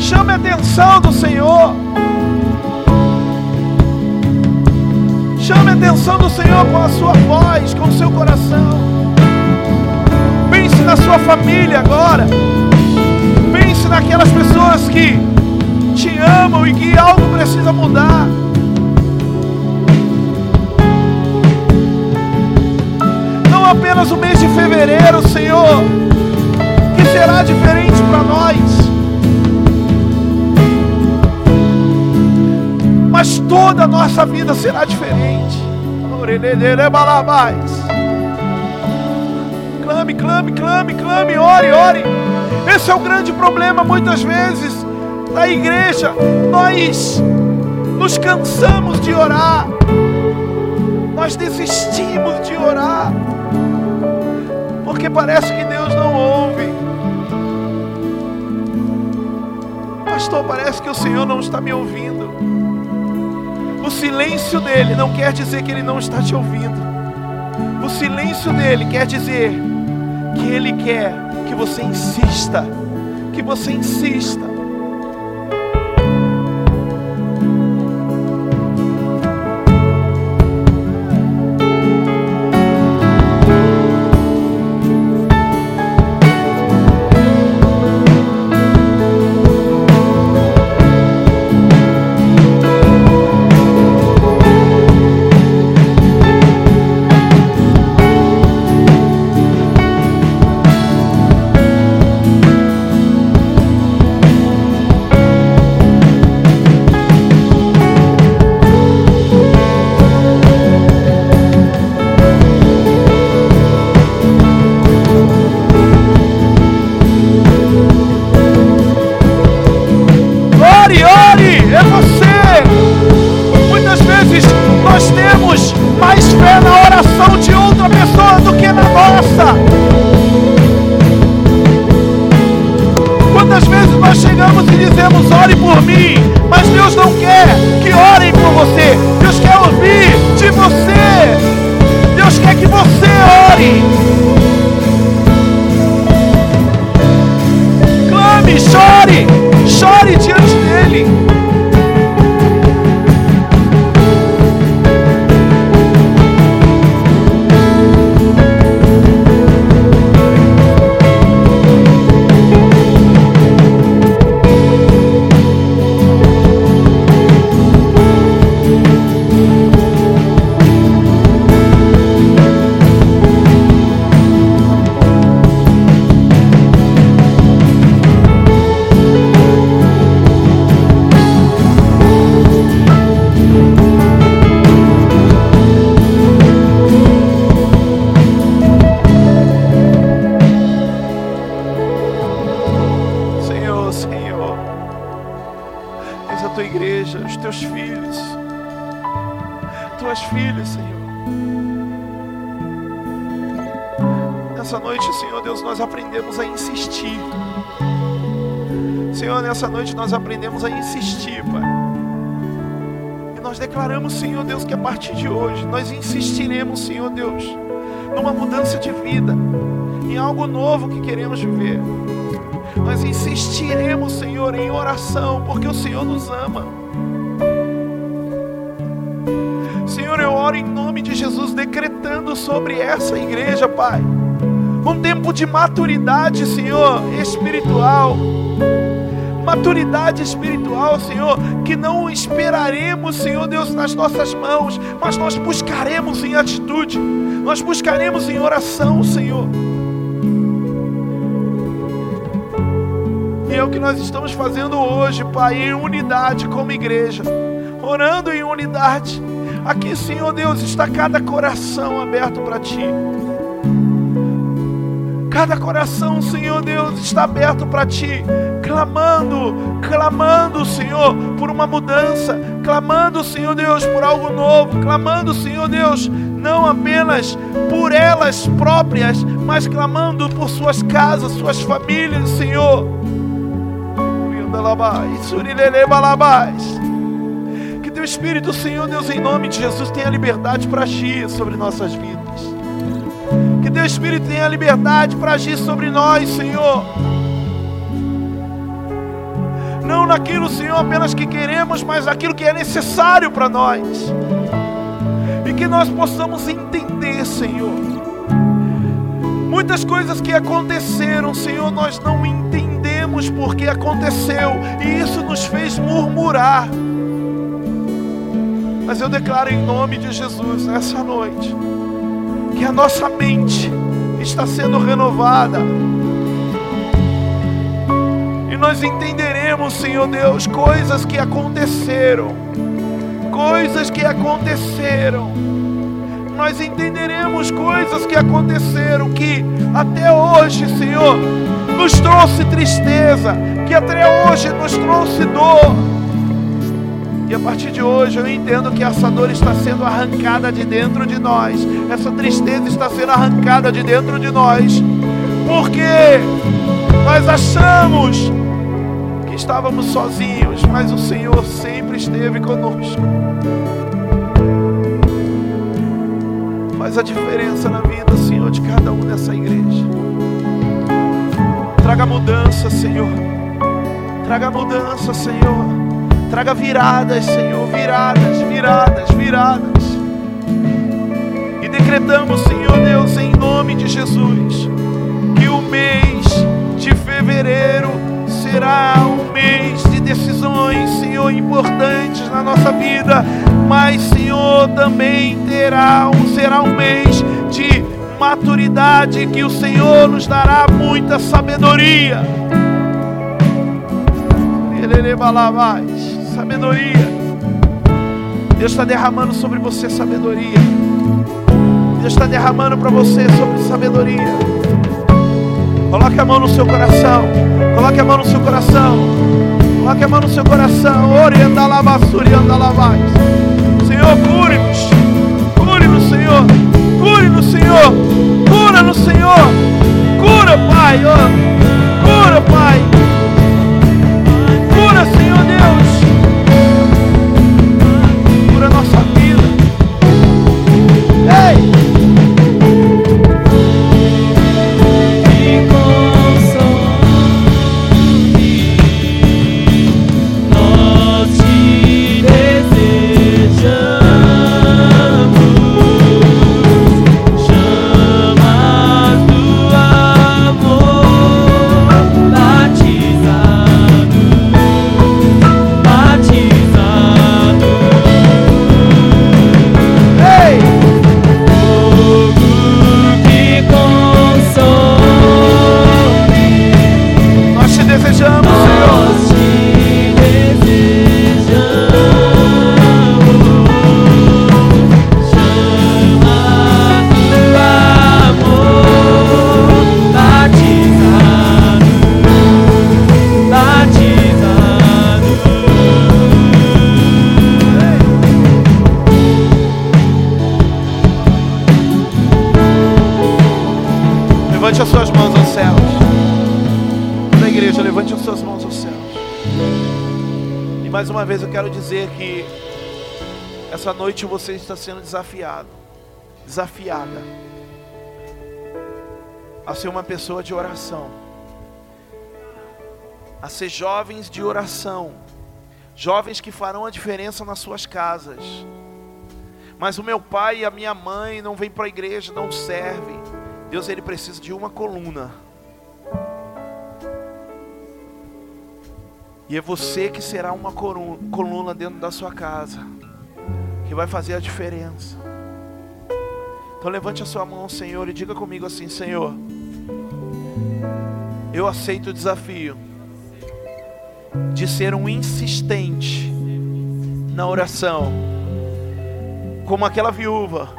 Chame a atenção do Senhor. Chame a atenção do Senhor com a sua voz, com o seu coração. Pense na sua família agora. Pense naquelas pessoas que te amam e que algo precisa mudar. Apenas o mês de fevereiro, Senhor, que será diferente para nós. Mas toda a nossa vida será diferente. Clame, clame, clame, clame, ore, ore. Esse é o grande problema muitas vezes da igreja. Nós nos cansamos de orar. Nós desistimos de orar porque parece que Deus não ouve. Pastor, parece que o Senhor não está me ouvindo. O silêncio dele não quer dizer que ele não está te ouvindo. O silêncio dele quer dizer que ele quer que você insista, que você insista. Partir de hoje nós insistiremos, Senhor Deus, numa mudança de vida, em algo novo que queremos viver. Nós insistiremos, Senhor, em oração, porque o Senhor nos ama. Senhor, eu oro em nome de Jesus, decretando sobre essa igreja, Pai um tempo de maturidade, Senhor, espiritual. Maturidade espiritual, Senhor, que não esperaremos, Senhor Deus, nas nossas mãos, mas nós buscaremos em atitude, nós buscaremos em oração, Senhor. E é o que nós estamos fazendo hoje, Pai, em unidade como igreja, orando em unidade. Aqui, Senhor Deus, está cada coração aberto para Ti. Cada coração, Senhor Deus, está aberto para Ti, clamando, clamando, Senhor, por uma mudança, clamando, Senhor Deus, por algo novo, clamando, Senhor Deus, não apenas por elas próprias, mas clamando por suas casas, suas famílias, Senhor. Que Teu Espírito, Senhor Deus, em nome de Jesus, tenha liberdade para agir sobre nossas vidas. Teu Espírito tenha liberdade para agir sobre nós, Senhor. Não naquilo, Senhor, apenas que queremos, mas naquilo que é necessário para nós. E que nós possamos entender, Senhor. Muitas coisas que aconteceram, Senhor, nós não entendemos porque aconteceu, e isso nos fez murmurar. Mas eu declaro em nome de Jesus nessa noite que a nossa mente está sendo renovada. E nós entenderemos, Senhor Deus, coisas que aconteceram. Coisas que aconteceram. Nós entenderemos coisas que aconteceram que até hoje, Senhor, nos trouxe tristeza, que até hoje nos trouxe dor e a partir de hoje eu entendo que essa dor está sendo arrancada de dentro de nós, essa tristeza está sendo arrancada de dentro de nós, porque nós achamos que estávamos sozinhos, mas o Senhor sempre esteve conosco. Faz a diferença na vida, Senhor, de cada um nessa igreja. Traga mudança, Senhor. Traga mudança, Senhor. Traga viradas, Senhor, viradas, viradas, viradas. E decretamos, Senhor Deus, em nome de Jesus, que o mês de fevereiro será um mês de decisões, Senhor, importantes na nossa vida, mas, Senhor, também terá será um mês de maturidade que o Senhor nos dará muita sabedoria. Ele mais sabedoria. Deus está derramando sobre você sabedoria. Deus está derramando para você sobre sabedoria. Coloque a mão no seu coração. Coloque a mão no seu coração. Coloque a mão no seu coração. Basura anda lá mais. Senhor, cure-nos. Cure-nos, Senhor. Cure-nos, Senhor. Cura no Senhor. Cura, Pai. Oh. Cura, Pai. Você está sendo desafiado, desafiada a ser uma pessoa de oração, a ser jovens de oração, jovens que farão a diferença nas suas casas. Mas o meu pai e a minha mãe não vêm para a igreja, não servem. Deus ele precisa de uma coluna. E é você que será uma coluna dentro da sua casa, que vai fazer a diferença. Então levante a sua mão, Senhor, e diga comigo assim: Senhor, eu aceito o desafio de ser um insistente na oração, como aquela viúva.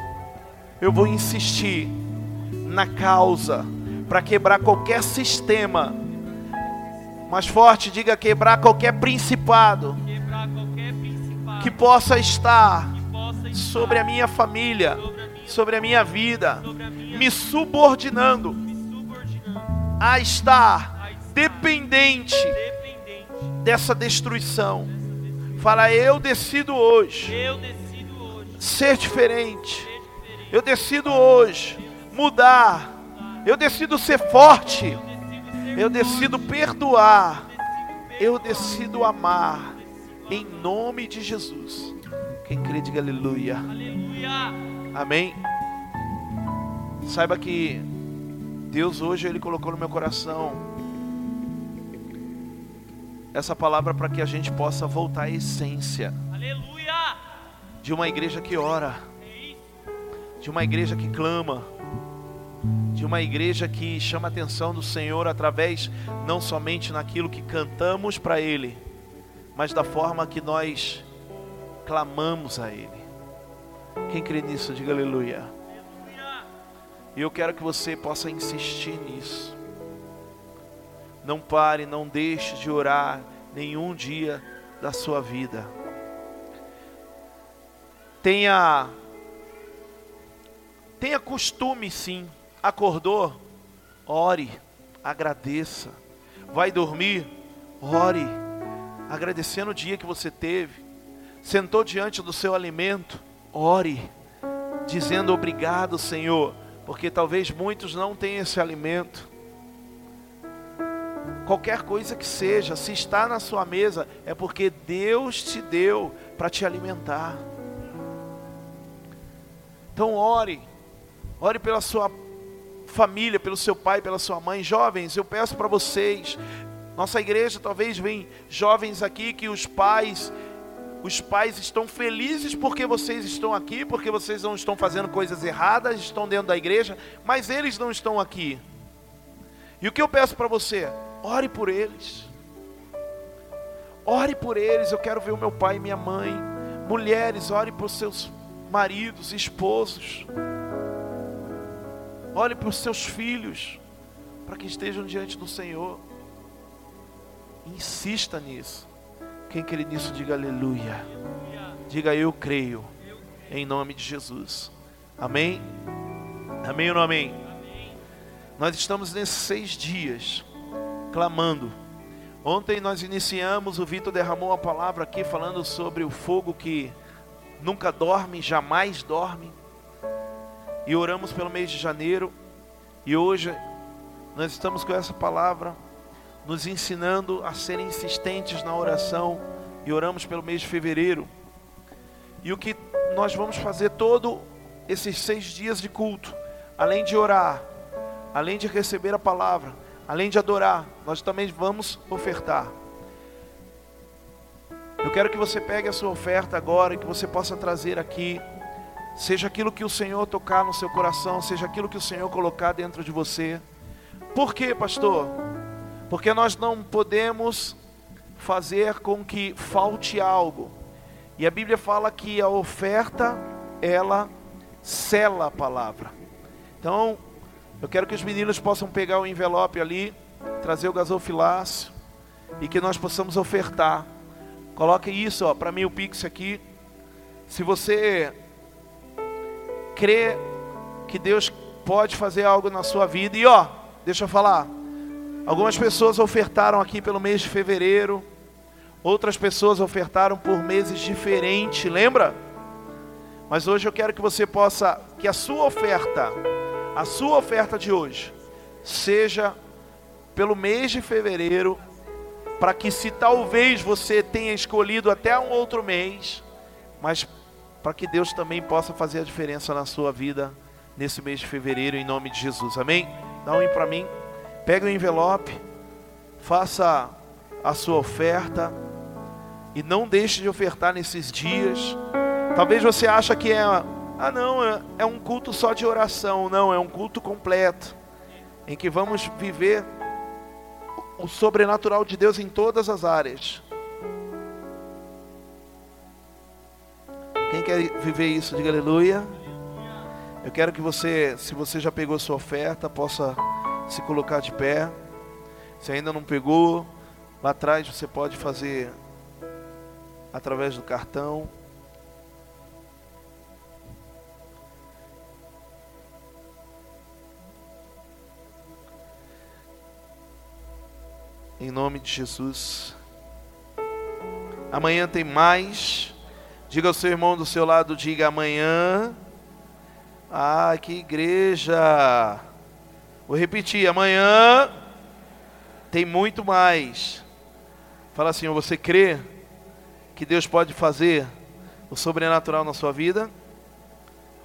Eu vou insistir na causa para quebrar qualquer sistema. Mais forte, diga quebrar qualquer principado, quebrar qualquer principado que possa estar sobre a minha família, sobre a minha, vida, me, subordinando a estar, dependente, dessa destruição. Fala, eu decido hoje, ser diferente. Eu decido hoje mudar. Eu decido ser forte. Eu decido perdoar. Eu decido amar. Em nome de Jesus. Quem crê, diga aleluia. Amém. Saiba que Deus hoje Ele colocou no meu coração essa palavra para que a gente possa voltar à essência. Aleluia! De uma igreja que ora, de uma igreja que clama, de uma igreja que chama a atenção do Senhor através não somente naquilo que cantamos para Ele, mas da forma que nós clamamos a Ele. Quem crê nisso, diga aleluia. E eu quero que você possa insistir nisso. Não pare, não deixe de orar nenhum dia da sua vida. Tenha tenha costume sim Acordou? Ore, agradeça. Vai dormir? Ore, agradecendo o dia que você teve. Sentou diante do seu alimento? Ore, dizendo obrigado, Senhor, porque talvez muitos não tenham esse alimento. Qualquer coisa que seja, se está na sua mesa, é porque Deus te deu para te alimentar. Então ore, ore pela sua família, pelo seu pai, pela sua mãe. Jovens, eu peço para vocês, nossa igreja talvez vem jovens aqui que os pais os pais estão felizes porque vocês estão aqui, porque vocês não estão fazendo coisas erradas, estão dentro da igreja, mas eles não estão aqui. E o que eu peço para você? Ore por eles. Ore por eles. Eu quero ver o meu pai e minha mãe. Mulheres, ore por seus maridos, esposos. Para os seus filhos, para que estejam diante do Senhor. Insista nisso. Quem crê nisso, diga aleluia. Diga eu creio. Em nome de Jesus. Amém? Amém ou não amém? Nós estamos nesses seis dias clamando. Ontem nós iniciamos, o Vitor derramou uma palavra aqui falando sobre o fogo que nunca dorme, jamais dorme e oramos pelo mês de janeiro. E hoje nós estamos com essa palavra nos ensinando a ser insistentes na oração e oramos pelo mês de fevereiro. E o que nós vamos fazer todo esses seis dias de culto, além de orar, além de receber a palavra, além de adorar, nós também vamos ofertar. Eu quero que você pegue a sua oferta agora e que você possa trazer aqui Seja aquilo que o Senhor tocar no seu coração, seja aquilo que o Senhor colocar dentro de você. Por quê, pastor? Porque nós não podemos fazer com que falte algo. E a Bíblia fala que a oferta, ela sela a palavra. Então, eu quero que os meninos possam pegar o envelope ali, trazer o gasofilácio e que nós possamos ofertar. Coloque isso, ó, para mim o Pix aqui. Se você crê que Deus pode fazer algo na sua vida. E ó, deixa eu falar. Algumas pessoas ofertaram aqui pelo mês de fevereiro, outras pessoas ofertaram por meses diferentes, lembra? Mas hoje eu quero que você possa, que a sua oferta, a sua oferta de hoje, seja pelo mês de fevereiro, para que se talvez você tenha escolhido até um outro mês, mas para que Deus também possa fazer a diferença na sua vida nesse mês de fevereiro, em nome de Jesus, amém? Dá um para mim. Pega o envelope, faça a sua oferta e não deixe de ofertar nesses dias. Talvez você ache que é, ah não, é, é um culto só de oração, não, é um culto completo em que vamos viver o sobrenatural de Deus em todas as áreas. Quem quer viver isso, diga aleluia. Eu quero que você, se você já pegou sua oferta, possa se colocar de pé. Se ainda não pegou, lá atrás você pode fazer através do cartão. Em nome de Jesus. Amanhã tem mais. Diga ao seu irmão do seu lado, diga amanhã. Ah, que igreja! Vou repetir, amanhã tem muito mais. Fala assim, você crê que Deus pode fazer o sobrenatural na sua vida?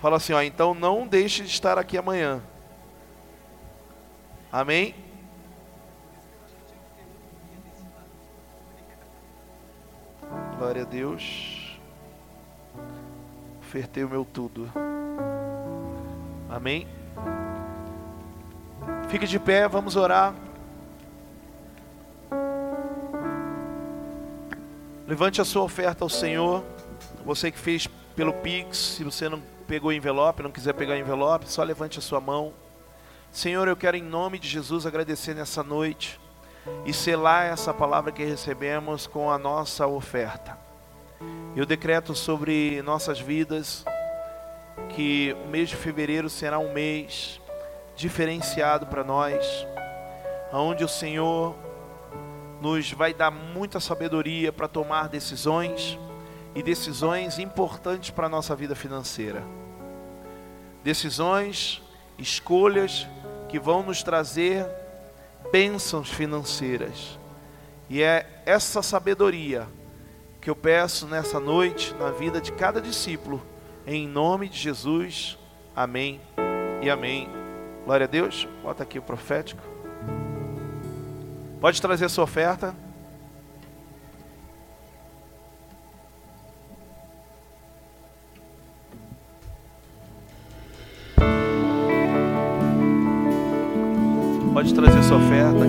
Fala assim, ó, então não deixe de estar aqui amanhã. Amém? Glória a Deus. Ofertei o meu tudo. Amém? Fique de pé, vamos orar. Levante a sua oferta ao Senhor. Você que fez pelo Pix, se você não pegou envelope, não quiser pegar envelope, só levante a sua mão. Senhor, eu quero em nome de Jesus agradecer nessa noite e selar essa palavra que recebemos com a nossa oferta. Eu decreto sobre nossas vidas que o mês de fevereiro será um mês diferenciado para nós, onde o Senhor nos vai dar muita sabedoria para tomar decisões e decisões importantes para a nossa vida financeira. Decisões, escolhas que vão nos trazer bênçãos financeiras. E é essa sabedoria que eu peço nessa noite na vida de cada discípulo, em nome de Jesus. Amém e amém. Glória a Deus. Bota aqui o profético. Pode trazer a sua oferta. Pode trazer a sua oferta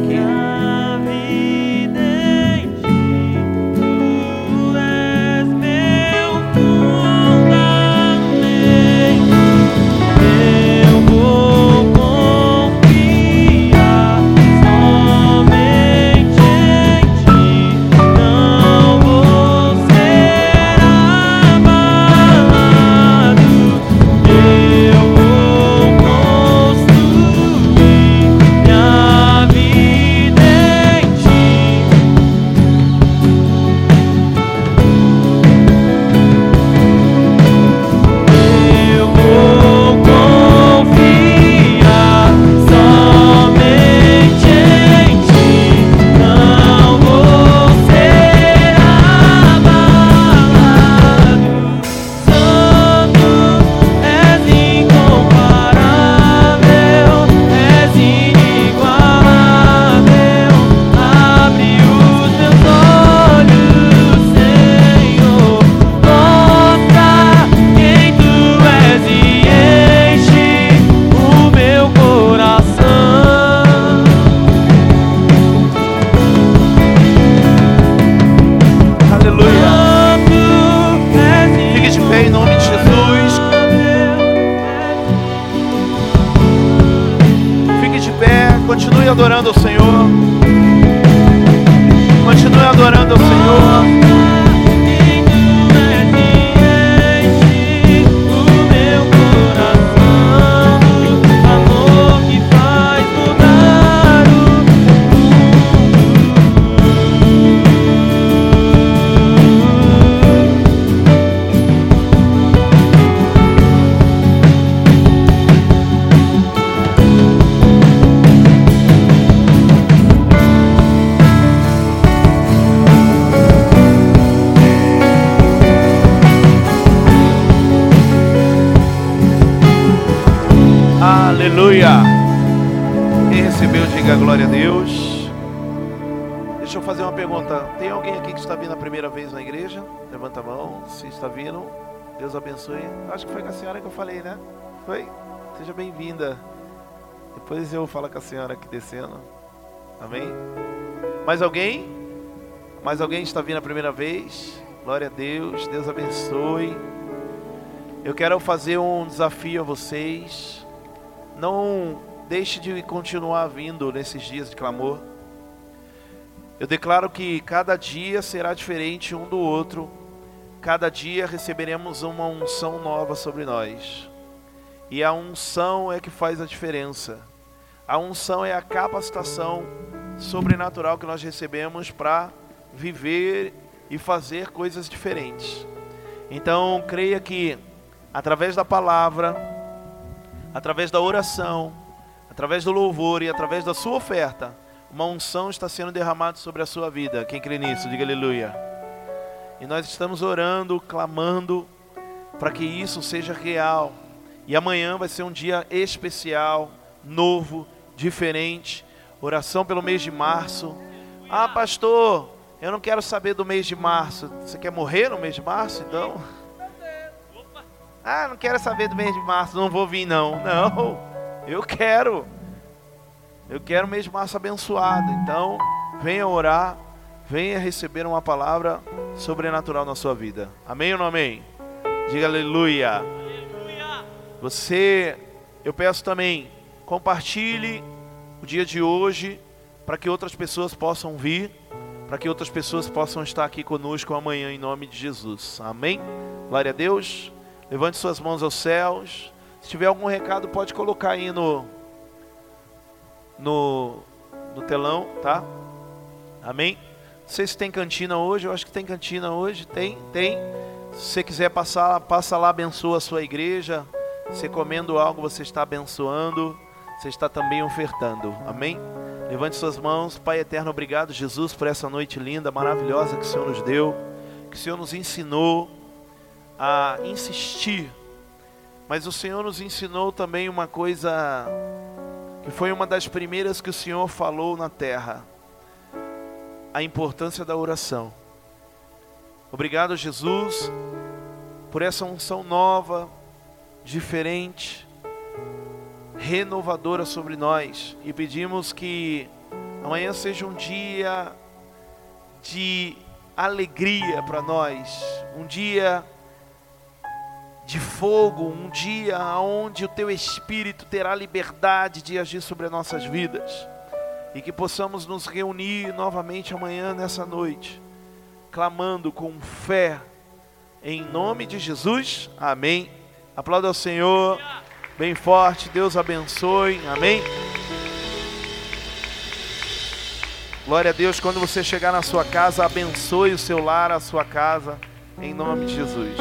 Continue adorando o Senhor. Continue adorando o Senhor. Se está vindo. Deus abençoe. Acho que foi com a senhora que eu falei, né? Foi? Seja bem-vinda. Depois eu falo com a senhora aqui descendo. Amém? Mais alguém? Mais alguém está vindo a primeira vez? Glória a Deus. Deus abençoe. Eu quero fazer um desafio a vocês. Não deixe de continuar vindo nesses dias de clamor. Eu declaro que cada dia será diferente um do outro. Cada dia receberemos uma unção nova sobre nós. E a unção é que faz a diferença. A unção é a capacitação sobrenatural que nós recebemos para viver e fazer coisas diferentes. Então, creia que através da palavra, através da oração, através do louvor e através da sua oferta, uma unção está sendo derramada sobre a sua vida. Quem crê nisso, diga aleluia. E nós estamos orando, clamando para que isso seja real. E amanhã vai ser um dia especial, novo, diferente. Oração pelo mês de março. Ah, pastor, eu não quero saber do mês de março. Você quer morrer no mês de março, então? Ah, não quero saber do mês de março, não vou vir não. Não, eu quero. Eu quero o mês de março abençoado. Então, venha orar, venha receber uma palavra sobrenatural na sua vida. Amém ou não amém? Diga aleluia. aleluia. Você, eu peço também, compartilhe o dia de hoje para que outras pessoas possam vir, para que outras pessoas possam estar aqui conosco amanhã em nome de Jesus. Amém? Glória a Deus. Levante suas mãos aos céus. Se tiver algum recado, pode colocar aí no, no, no telão, tá? Amém? Não sei se tem cantina hoje, eu acho que tem cantina hoje. Tem, tem. Se você quiser passar, passa lá, abençoa a sua igreja. Você comendo algo, você está abençoando. Você está também ofertando. Amém? Levante suas mãos. Pai eterno, obrigado, Jesus, por essa noite linda, maravilhosa que o Senhor nos deu. Que o Senhor nos ensinou a insistir. Mas o Senhor nos ensinou também uma coisa que foi uma das primeiras que o Senhor falou na terra: a importância da oração. Obrigado, Jesus, por essa unção nova, diferente, renovadora sobre nós. E pedimos que amanhã seja um dia de alegria para nós, um dia de fogo, um dia onde o teu espírito terá liberdade de agir sobre as nossas vidas. E que possamos nos reunir novamente amanhã nessa noite, clamando com fé, em nome de Jesus. Amém. Aplauda ao Senhor, bem forte. Deus abençoe. Amém. Glória a Deus. Quando você chegar na sua casa, abençoe o seu lar, a sua casa, em nome de Jesus.